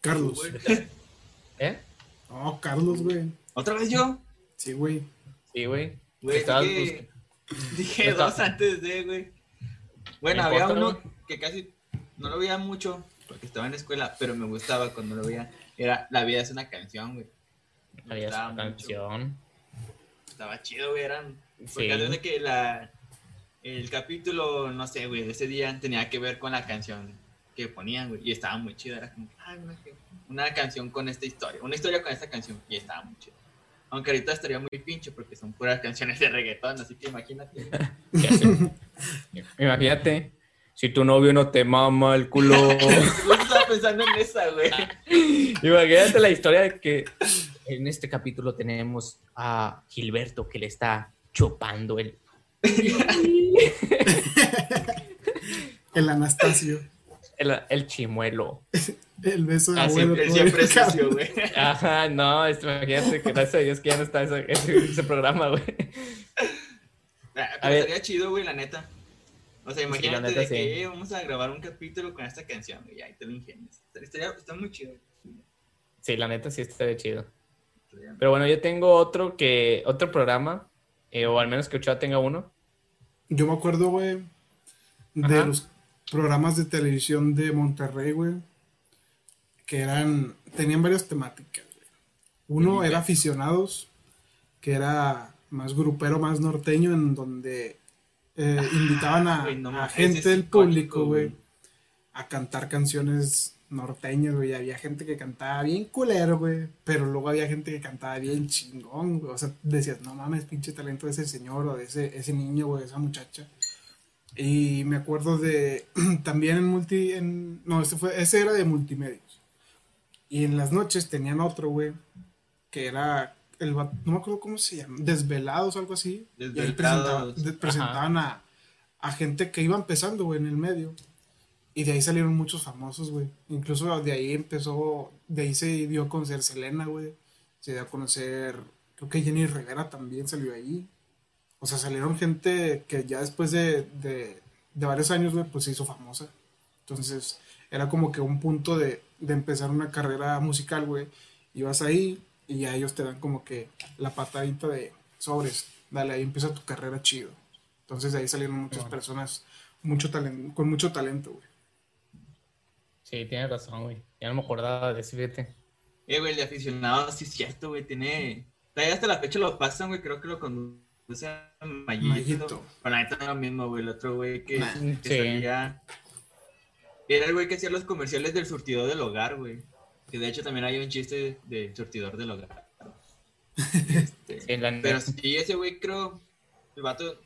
Carlos. ¿Eh? Oh, Carlos, güey. ¿Otra vez yo? Sí, güey. Sí, güey. Güey, dije, dos antes de, güey. Bueno, No había importa, uno que casi no lo veía mucho porque estaba en la escuela, pero me gustaba cuando lo veía. Era La vida es una canción, güey. Me Había gustaba su mucho. canción. Estaba chido, güey. Eran. Sí. Porque de que la. El capítulo, no sé, güey, de ese día tenía que ver con la canción que ponían, güey. Y estaba muy chido. Era como, ay, una, una canción con esta historia. Una historia con esta canción. Y estaba muy chido. Aunque ahorita estaría muy pinche porque son puras canciones de reggaetón, así que imagínate. Imagínate, si tu novio no te mama el culo. Estaba pensando en esa, güey. Imagínate la historia de que en este capítulo tenemos a Gilberto que le está chupando el, El Anastasio. el, el chimuelo. El beso de Ah, abuelo. Siempre, es güey. Ajá, no, esto, imagínate que gracias a Dios que ya no está ese, ese- ese programa, güey. Ah, Pero estaría chido, güey, la neta. O sea, imagínate neta, de sí. que eh, vamos a grabar un capítulo con esta canción, güey, ahí te lo ingenias. Estaría, está muy chido. Sí, la neta sí estaría chido. Pero bueno, yo tengo otro que, otro programa, eh, o al menos que Ochoa tenga uno. Yo me acuerdo, güey, de Ajá. los programas de televisión de Monterrey, güey, que eran, tenían varias temáticas. Uno era aficionados, que era más grupero, más norteño, en donde eh, invitaban a, no gente del público, güey, a cantar canciones norteñas, güey. Había gente que cantaba bien culero, güey, pero luego había gente que cantaba bien chingón, güey. O sea, decías, no mames, pinche talento de ese señor o de ese, ese niño, güey, esa muchacha. Y me acuerdo de también en multi, en, no, ese fue, ese era de multimedios. Y en las noches tenían otro, güey, que era el, no me acuerdo cómo se llama, Desvelados o algo así. Y ahí presentaban, Desvelados. a, a gente que iba empezando, güey, en el medio. Y de ahí salieron muchos famosos, güey. Incluso de ahí empezó, de ahí se dio a conocer Selena, güey. Se dio a conocer, creo que Jenny Rivera también salió ahí. O sea, salieron gente que ya después de, de, de varios años, güey, pues se hizo famosa. Entonces, era como que un punto de, de empezar una carrera musical, güey. Ibas ahí y ya ellos te dan como que la patadita de sobres. Dale, ahí empieza tu carrera chido. Entonces, de ahí salieron muchas Bueno. personas mucho talento, con mucho talento, güey. Sí, tienes razón, güey. Ya no me acordaba de ese, fíjate. Eh, güey, el de aficionado, sí es cierto, güey, tiene... Hasta la fecha lo pasan, güey, creo que lo conduce a Mayito. Mayito. Pero la neta no es lo mismo, güey, el otro güey que, Nah. que Sí. salía... Era el güey que hacía los comerciales del surtidor del hogar, güey. Que de hecho también hay un chiste del surtidor del hogar. Este, Pero sí, ese güey creo, el vato,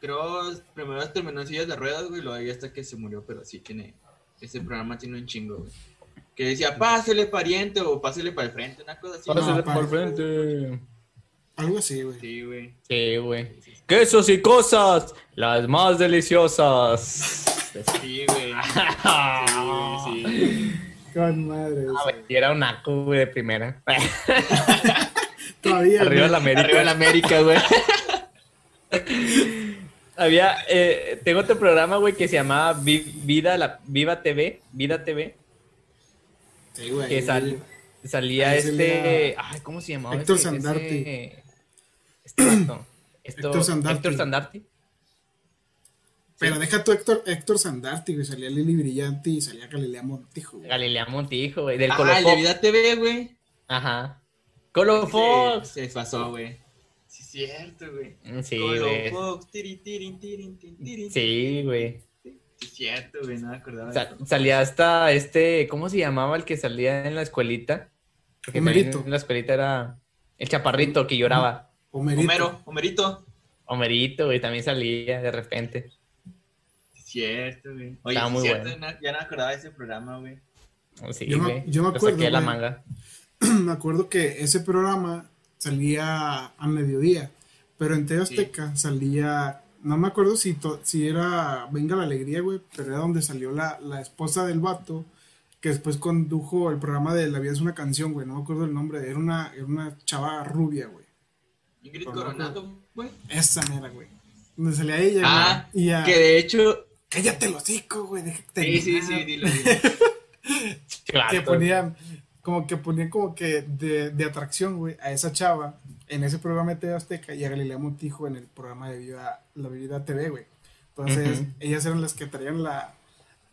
creo, primero terminó en sillas de ruedas, güey, luego ahí hasta que se murió, pero sí tiene, ese programa tiene un chingo, güey. Que decía, pásele pariente o pásele para el frente, una cosa así. Pásale No, por el frente. Algo así, güey. Sí, güey. Sí, güey. Quesos y cosas, las más deliciosas. Sí, güey. Sí, güey, sí. Con madre. Ah, y era un naco, güey, de primera. Todavía. Arriba güey. la América. Arriba en América, güey. Había, eh, tengo otro programa, güey, que se llamaba Vi- Vida, la, Viva TV, Vida TV, Sí, güey. que sal- salía este, ay, ¿cómo se llamaba? Héctor este, Sandarti. ese- Este Héctor Sandarti. Héctor Sandarti. Pero deja tu Héctor, Héctor Sandarti, güey. Salía Lili Brillante y salía Galilea Montijo, güey. Galilea Montijo, güey, del Ah, Colo el de. Vida TV, güey. Ajá. Colo Fox. Se, pasó, güey. Sí, cierto, güey. Sí, Colo güey. Fox, tiri, tirin, tirin, tirin. Sí, güey. Sí, cierto, güey, no me acordaba. de Sa- eso. salía hasta este, ¿cómo se llamaba el que salía en la escuelita? Porque Homerito. en la escuelita era el chaparrito que lloraba. Homerito. Homero, Homerito. Homerito, güey, también salía de repente. Cierto, güey. Oye, muy cierto, bueno. no- ya no me acordaba de ese programa, güey. Sí, Yo me- güey. yo me acuerdo, saqué de la güey. manga. me acuerdo que ese programa salía a mediodía, pero en TV Azteca salía, no me acuerdo si, to- si era Venga la Alegría, güey, pero era donde salió la, la esposa del vato, que después condujo el programa de La vida es una canción, güey, no me acuerdo el nombre, era una, era una chava rubia, güey. Ingrid Coronado, güey. Esa mera, güey. Donde salía ella, Ah, güey, y a... que de hecho. Cállate el hocico, güey, deja que Sí, sí, terminar". sí, dilo, dilo. que ponían como que ponían como que de, de atracción, güey, a esa chava en ese programa de TV Azteca y a Galilea Montijo en el programa de Vida, La Vida TV, güey. Entonces, ellas eran las que traían la,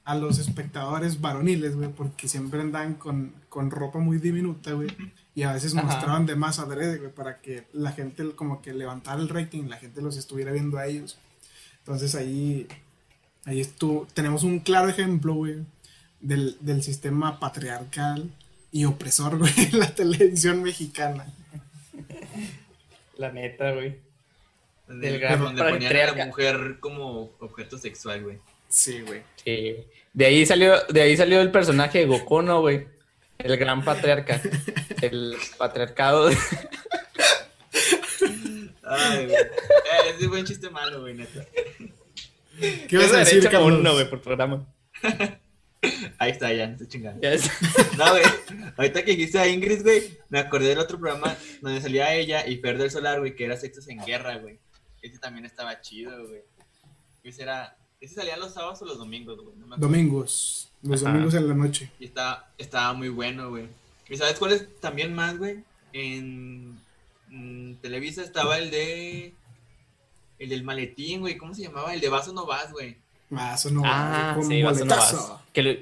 a los espectadores varoniles, güey, porque siempre andaban con, con ropa muy diminuta, güey, y a veces Ajá. mostraban de más adrede, güey, para que la gente como que levantara el rating, la gente los estuviera viendo a ellos. Entonces ahí, ahí estuvo, tenemos un claro ejemplo, güey, del, del sistema patriarcal y opresor, güey, en la televisión mexicana. La neta, güey. Donde, Del gran donde ponían a la mujer como objeto sexual, güey. Sí, güey. Sí. De ahí salió, de ahí salió el personaje de Goku, ¿no, güey? El gran patriarca. El patriarcado. de- Ay, güey. Eh, ese fue un chiste malo, güey, neta. ¿Qué ibas a decir, Carlos? uno, güey, por programa. Ahí está, ya, estoy chingando. Ya es- No, güey. Ahorita que dijiste a Ingrid, güey, me acordé del otro programa donde salía ella y Fer del Solar, güey, que era Sexos en Guerra, güey. Ese también estaba chido, güey. Ese era. Ese salía los sábados o los domingos, güey. No. Domingos. Los Ajá. domingos en la noche. Y estaba, estaba muy bueno, güey. ¿Y sabes cuál es también más, güey? En, en Televisa estaba el de. El del maletín, güey. ¿Cómo se llamaba? El de vaso no vas, güey. Ah, eso no Ah, va, con sí, vas o no vas. Que, lo-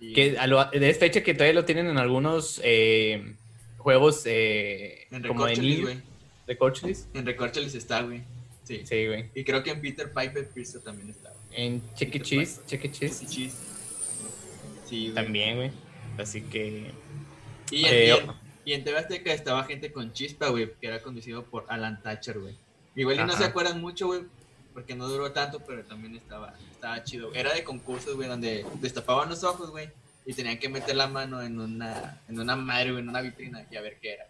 Y que a lo- de esta fecha que todavía lo tienen en algunos eh, juegos eh, en como de Recorcholis, güey. ¿De Corcholis? En Recorcholis está, güey. Sí. Sí, güey. Y creo que en Peter Piper Pierce también está. güey. En Cheque Cheese, Cheque Cheese. chis. Sí, güey. También, güey. Así que. Y en, Eh, y en- y en TV Azteca estaba gente con chispa, güey, que era conducido por Alan Thatcher, güey. Igual y no se acuerdan mucho, güey, porque no duró tanto, pero también estaba, estaba chido. Era de concursos, güey, donde destapaban los ojos, güey, y tenían que meter la mano en una, en una madre, güey, en una vitrina y a ver qué era.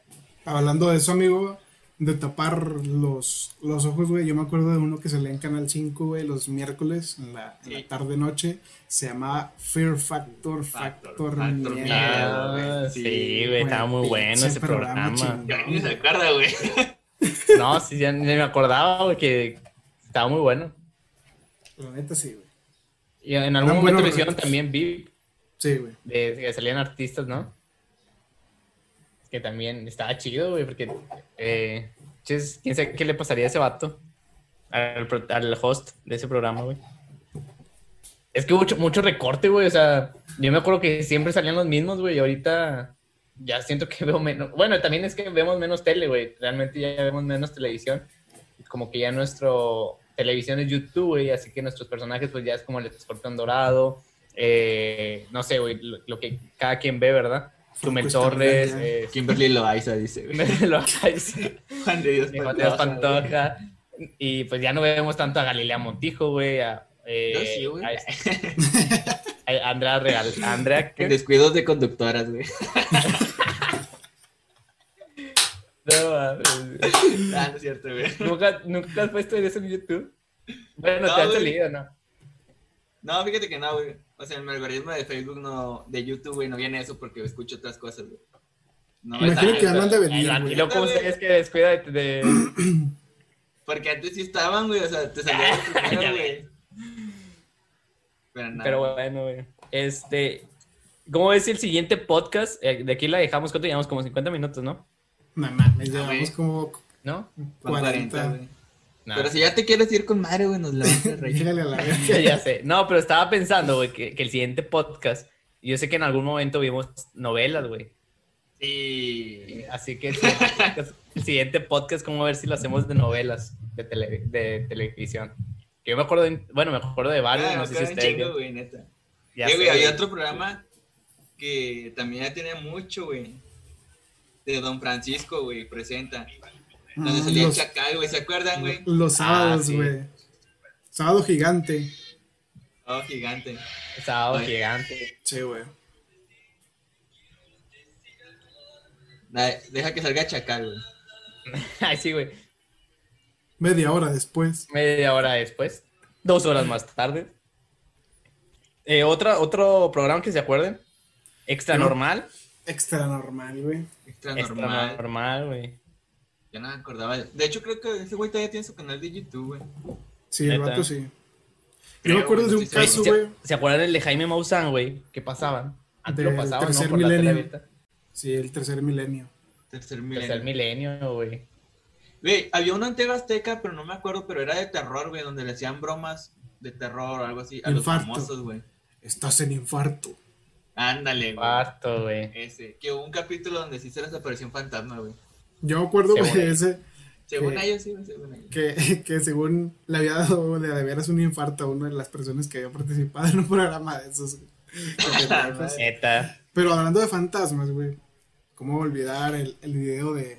Hablando de eso, amigo, de tapar los, los ojos, güey. Yo me acuerdo de uno que salía en Canal 5, güey, los miércoles, en la, tarde-noche. Se llamaba Fear Factor, Factor, Factor, Factor Miedo, Ah, güey. sí, güey. Estaba muy bueno ese programa programa. chingón. Ya ni se acuerda, güey. No, sí, ya ni me acordaba, güey, que estaba muy bueno. La neta sí, güey. Y en algún Eran momento lo hicieron retos. también VIP, Sí, güey. de que salían artistas, ¿no? Que también estaba chido, güey, porque. Eh, ches, quién sabe qué le pasaría a ese vato. Al, host de ese programa, güey. Es que mucho, mucho recorte, güey. O sea, yo me acuerdo que siempre salían los mismos, güey. Y ahorita ya siento que veo menos. Bueno, también es que vemos menos tele, güey. Realmente ya vemos menos televisión. Como que ya nuestro televisión es YouTube, güey. Así que nuestros personajes, pues ya es como el escorpión dorado. Eh, no sé, güey, lo, que cada quien ve, ¿verdad? Chumel Torres. Eh, Kimberly Loaiza dice, güey. Juan de Dios Pantoja. Pantoja. Y pues ya no vemos tanto a Galilea Montijo, güey. A, eh, Yo sí, güey. A, Andrea Real. Andrea, ¿qué? Descuidos de conductoras, güey. no, mames. Ah, no es cierto, güey. ¿Nunca, ¿Nunca has puesto eso en YouTube? Bueno, te ha salido, ¿no? No, fíjate que no, güey. O sea, en el algoritmo de Facebook, no, de YouTube, güey, no viene eso porque escucho otras cosas, güey. No, Imagino que andan de venir, güey. ¿Y loco ustedes que descuida de, de... Porque antes sí estaban, güey, o sea, te salía primero, güey. Pero, nada. Pero bueno, güey. Este, ¿cómo es el siguiente podcast? Eh, de aquí la dejamos, ¿cuánto llevamos? Como 50 minutos, ¿no? No mames, llevamos como... ¿No? 40, güey. Pero si ya te quieres ir con madre, güey, nos la vamos a reír. a la ya sé. No, pero estaba pensando, güey, que, que, el siguiente podcast, yo sé que en algún momento vimos novelas, güey. Sí. Así que el, siguiente podcast, ¿cómo ver si lo hacemos de novelas de, tele, de televisión? Que yo me acuerdo, de, bueno, me acuerdo de varios, no sé si. Chingo, güey, neta. Ya güey, había otro programa que también ya tiene mucho, güey. De Don Francisco, güey, presenta. Donde salía los, Chacal, güey, ¿se acuerdan, güey? Los sábados, ah, güey. Sábado gigante. Sábado gigante. Sábado gigante. Sí, güey. Deja que salga Chacal, güey. Ay, sí, güey. Media hora después. Media hora después. Dos horas más tarde. Eh, otra, otro programa que se acuerden. Extra normal. Extra normal, güey. Extra normal. Extra normal, güey. Ya no me acordaba. De hecho, creo que ese güey todavía tiene su canal de YouTube, güey. Sí, el vato sí. Yo me acuerdo de un caso, güey. ¿Se, acuerdan el de Jaime Maussan, güey? ¿Qué pasaban? Antes lo pasaban, tercer ¿no? milenio. Sí, el tercer milenio. Tercer milenio. Tercer milenio, güey. Güey, había una antena azteca, pero no me acuerdo, pero era de terror, güey, donde le hacían bromas de terror o algo así a los famosos, güey. Estás en infarto. Ándale, güey. Infarto, güey. Ese. Que hubo un capítulo donde sí se les apareció un fantasma, güey. Yo me acuerdo, de ese. Según que, ellos, sí, según ellos. Que, que según le había dado de, de veras un infarto a una de las personas que había participado en un programa de esos. Pero hablando de fantasmas, güey. ¿Cómo olvidar el, el video de,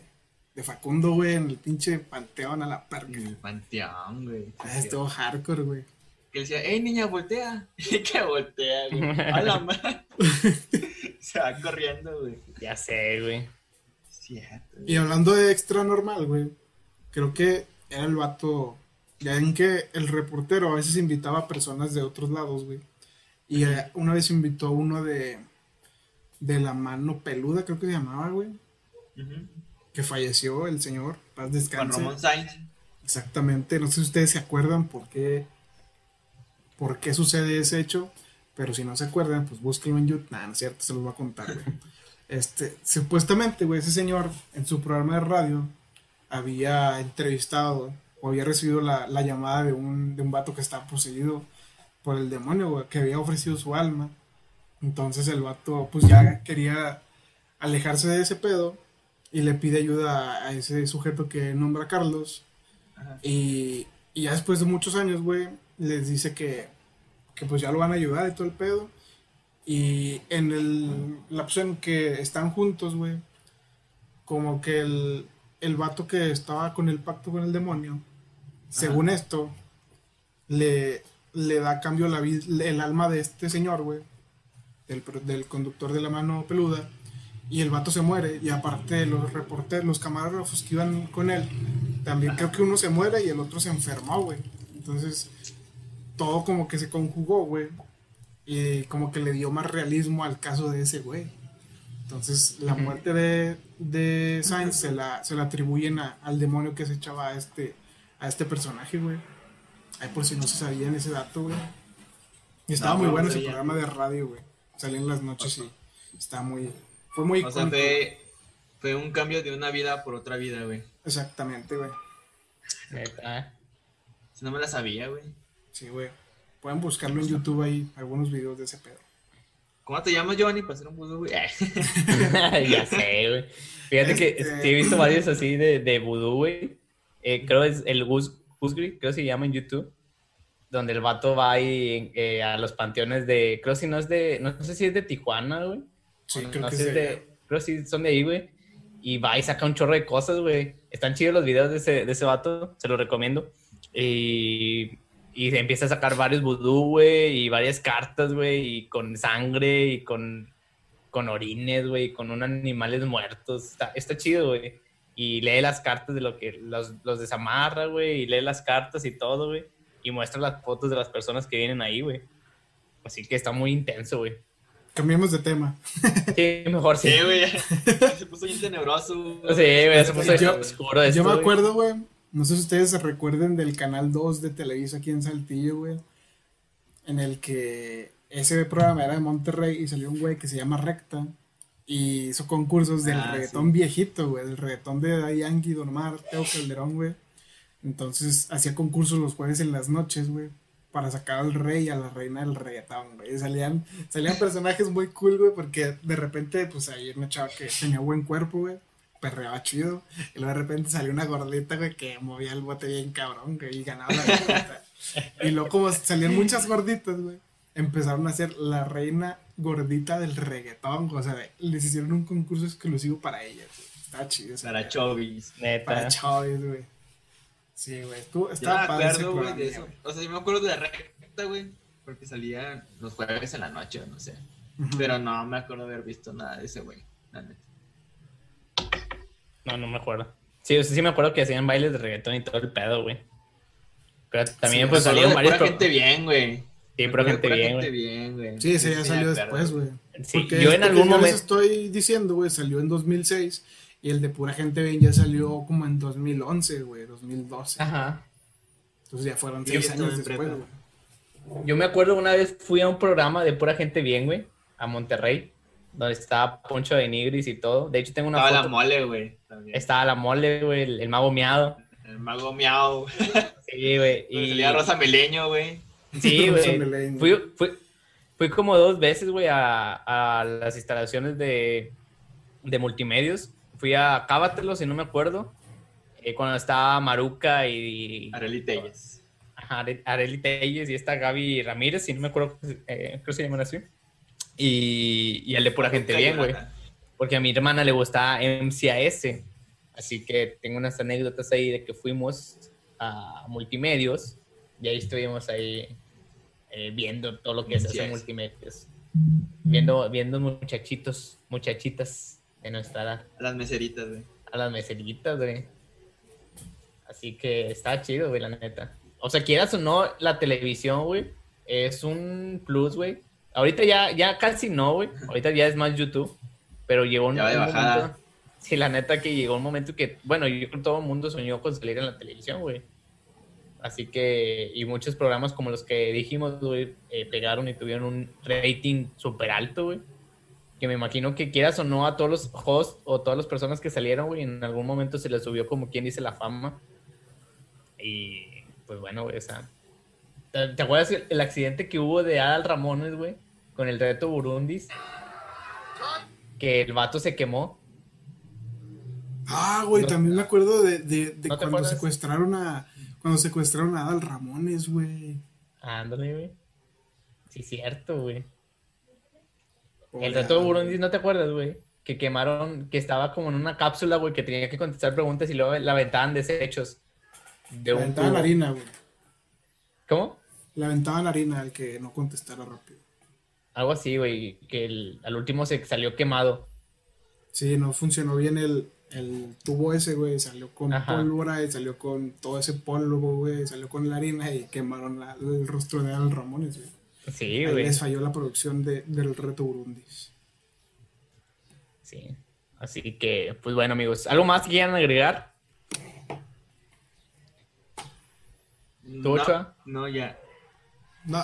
de Facundo, güey, en el pinche panteón a la perca? el panteón, güey. Ah, estuvo hardcore, güey. Que decía, ¡Ey, niña, voltea! Y que voltea, güey. A la madre. Se va corriendo, güey. Ya sé, güey. Y hablando de extra normal, güey, creo que era el vato, ya en que el reportero a veces invitaba a personas de otros lados, güey. Y eh, una vez invitó uno de, de la mano peluda, creo que se llamaba, güey. Que falleció el señor, paz descanse. Con Ramón Sainz. Exactamente, no sé si ustedes se acuerdan por qué, por qué sucede ese hecho, pero si no se acuerdan, pues búsquenlo en YouTube. Nada, no es cierto, se los voy a contar, güey. Este, supuestamente, güey, ese señor en su programa de radio había entrevistado o había recibido la, llamada de un, de un vato que estaba poseído por el demonio, güey, que había ofrecido su alma. Entonces el vato, pues ya quería alejarse de ese pedo y le pide ayuda a ese sujeto que nombra Carlos. Y, y, ya después de muchos años, güey, les dice que, que pues ya lo van a ayudar y todo el pedo. Y en el lapso en que están juntos, güey, como que el, el vato que estaba con el pacto con el demonio, según esto, le, le da cambio la vida, el alma de este señor, güey, del, del, conductor de la mano peluda, y el vato se muere, y aparte los reporteros, los camarógrafos que iban con él, también creo que uno se muere y el otro se enfermó, güey. Entonces, todo como que se conjugó, güey, y como que le dio más realismo al caso de ese güey. Entonces, la muerte de, de Sainz se la, se la atribuyen al demonio que se echaba a este, a este personaje, güey. Ay, por si no se sabía en ese dato, güey. Y estaba muy bueno ese programa de radio, güey. Salía en las noches y estaba muy. Fue muy. O sea, fue, fue, un cambio de una vida por otra vida, güey. Exactamente, güey. Si no me la sabía, güey. Sí, güey. Pueden buscarlo en YouTube ahí, algunos videos de ese pedo. ¿Cómo te llamas, Johnny, para hacer un vudú, güey? ya sé, güey. Fíjate que Este- he visto varios así de, de vudú, güey. Eh, creo es el Gus, Gusgri, creo que se llama en YouTube. Donde el vato va ahí eh, a los panteones de. Creo si no es de. No sé si es de Tijuana, güey. Sí, creo no que sé de- creo sí son de ahí, güey. Y va y saca un chorro de cosas, güey. Están chidos los videos de ese, de ese vato, se los recomiendo. Y, y se empieza a sacar varios vudú, güey, y varias cartas, güey, y con sangre, y con, con orines, güey, con unos animales muertos. Está, está chido, güey. Y lee las cartas de lo que los, los desamarra, güey, y lee las cartas y todo, güey. Y muestra las fotos de las personas que vienen ahí, güey. Así que está muy intenso, güey. Cambiemos de tema. Sí, mejor sí. Sí, güey. Se puso bien tenebroso. Sí, güey, se puso Yo- oscuro esto, Yo me acuerdo, güey. No sé si ustedes se recuerden del canal 2 de Televisa aquí en Saltillo, güey. En el que ese programa era de Monterrey y salió un güey que se llama Recta. Y hizo concursos del Ah, reggaetón sí. viejito, güey. Del reggaetón de Daddy Yankee, Don Omar, Teo Calderón, güey. Entonces hacía concursos los jueves en las noches, güey. Para sacar al rey y a la reina del reggaetón, güey. Y salían, salían personajes muy cool, güey. Porque de repente, pues ahí una chava que tenía buen cuerpo, güey. Perreaba chido. Y luego de repente salió una gordita, güey, que movía el bote bien cabrón, güey. Y ganaba la gordita. y luego como salían muchas gorditas, güey. Empezaron a ser la reina gordita del reggaetón. güey. O sea, les hicieron un concurso exclusivo para ellas, güey. Estaba chido. Para. Chovis. Para Neta. chaves, güey. Sí, güey. Tú, Yo estaba me ese acuerdo, güey, de eso. O sea, yo me acuerdo de la recta, güey. Porque salía los jueves en la noche, no sé. Pero no me acuerdo de haber visto nada de ese, güey. la neta. No, no me acuerdo. Sí, o sea, sí me acuerdo que hacían bailes de reggaetón y todo el pedo, güey. Pero también, Sí, pues salieron varios. pura pro- gente bien, güey. Sí, de gente bien, güey. bien, güey. Sí, ese ya salió después, güey. Sí, Porque yo en algún yo les momento. estoy diciendo, güey, salió en 2006 y el de pura gente bien ya salió como en 2011, güey, 2012. Ajá. Entonces ya fueron seis estaba años después, güey. Yo me acuerdo una vez fui a un programa de pura gente bien, güey, a Monterrey, donde estaba Poncho de Nigris y todo. De hecho, tengo una Estaba la foto. mole, güey. también. Estaba la mole, güey, el, el mago miado. El mago miau. Sí, güey. Y salía Rosa Meleño, güey. Sí, Rosa güey. Meleño. Fui, fui, fui como dos veces, güey, a, a las instalaciones de, de multimedios. Fui a Cábatelo, si no me acuerdo, eh, cuando estaba Maruca y... Arely Telles. Ajá, Are- Arely Telles y esta Gaby Ramírez, si no me acuerdo, eh, creo que se llaman así. Y, y el de pura gente bien, güey. Porque a mi hermana le gustaba MCAS. Así que tengo unas anécdotas ahí de que fuimos a multimedios y ahí estuvimos ahí eh, viendo todo lo que se hace en MCAS. multimedios. Viendo, viendo muchachitos, muchachitas de nuestra edad, Las meseritas, güey. a las meseritas, güey. Así que está chido, güey, la neta. O sea, quieras o no, la televisión, güey, es un plus, güey. Ahorita ya, ya casi no, güey. Ahorita ya es más YouTube. Pero llegó un, Ya un bajada. momento. Sí, la neta que llegó un momento que, bueno, yo creo que todo el mundo soñó con salir en la televisión, güey. Así que, y muchos programas como los que dijimos, güey, eh, pegaron y tuvieron un rating súper alto, güey. Que me imagino que quieras o no a todos los hosts o todas las personas que salieron, güey, en algún momento se les subió como quien dice la fama. Y pues bueno, güey, o sea. ¿Te, te acuerdas el, el accidente que hubo de Adal Ramones, güey? Con el reto Burundis. Que el vato se quemó. Ah, güey, No- también me acuerdo de, de, de ¿No te cuando acuerdas? secuestraron a cuando secuestraron a Adal Ramones, güey. Ándale, güey. Sí, cierto, güey. El reto Burundis, ¿no te acuerdas, güey? Que quemaron, que estaba como en una cápsula, güey, que tenía que contestar preguntas y luego la aventaban desechos. De aventaban tubo. harina, güey. ¿Cómo? Le aventaban harina al que no contestara rápido. Algo así, güey. Que el- al último se salió quemado. Sí, no funcionó bien el, el tubo ese, güey. Salió con Ajá. pólvora y salió con todo ese polvo, güey. Salió con la harina y quemaron la- el rostro de Adal Ramones, güey. Sí, Ahí güey. les falló la producción de, del reto Burundis. Sí. Así que, pues bueno, amigos. ¿Algo más que quieran agregar? ¿Tú, no, no, ya. No,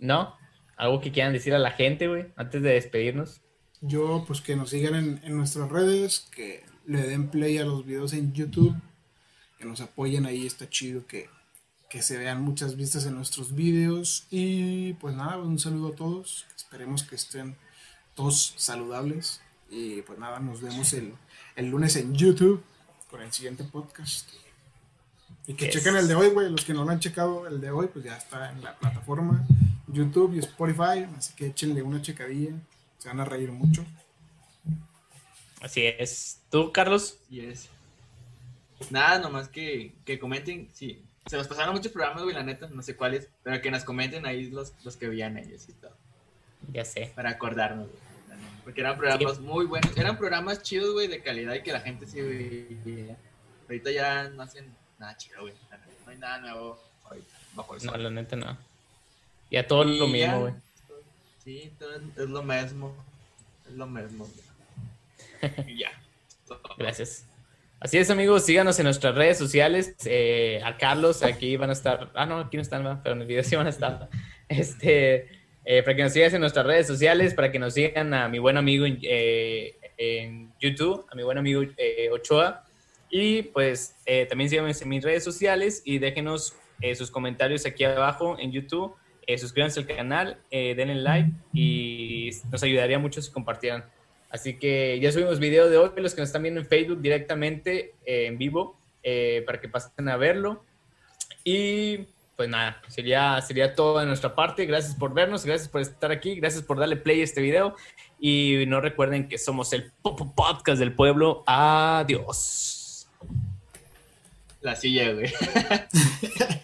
¿No? ¿Algo que quieran decir a la gente, güey? Antes de despedirnos. yo, pues que nos sigan en, en nuestras redes, que le den play a los videos en YouTube, que nos apoyen ahí, está chido que, que se vean muchas vistas en nuestros videos. Y pues nada, un saludo a todos. Esperemos que estén todos saludables. Y pues nada, nos vemos el, el lunes en YouTube con el siguiente podcast. Y que chequen el de hoy, güey. Los que no lo han checado, el de hoy, pues ya está en la plataforma YouTube y Spotify. Así que échenle una checadilla. Se van a reír mucho. Así es. ¿Tú, Carlos? Y es. Nada, nomás que, que comenten. Sí, se nos pasaron muchos programas, güey, la neta. No sé cuáles. Pero que nos comenten ahí los, los que veían ellos y todo. Ya sé. Para acordarnos, güey. Porque eran programas muy buenos. Eran programas chidos, güey, de calidad y que la gente sí veía. Ahorita ya no hacen nada chido, güey. No hay nada nuevo ahorita. Bajo el No, la neta no. Ya todo lo mismo, güey. Sí, todo es lo mismo. Es lo mismo. güey. Y ya. Gracias. Así es, amigos, síganos en nuestras redes sociales. eh, a Carlos, aquí van a estar. Ah, no, aquí no están, pero en el video sí van a estar. Este, eh, para que nos sigas en nuestras redes sociales, para que nos sigan a mi buen amigo en, eh, en YouTube, a mi buen amigo eh, Ochoa. Y pues también síganme en mis redes sociales y déjenos sus comentarios aquí abajo en YouTube. Suscríbanse al canal, denle like y nos ayudaría mucho si compartieran. Así que ya subimos video de hoy, los que nos están viendo en Facebook directamente eh, en vivo, eh, para que pasen a verlo. Y pues nada, sería, sería todo de nuestra parte. Gracias por vernos, gracias por estar aquí, gracias por darle play a este video. Y no recuerden que somos el Popo Podcast del pueblo. Adiós. La silla, güey.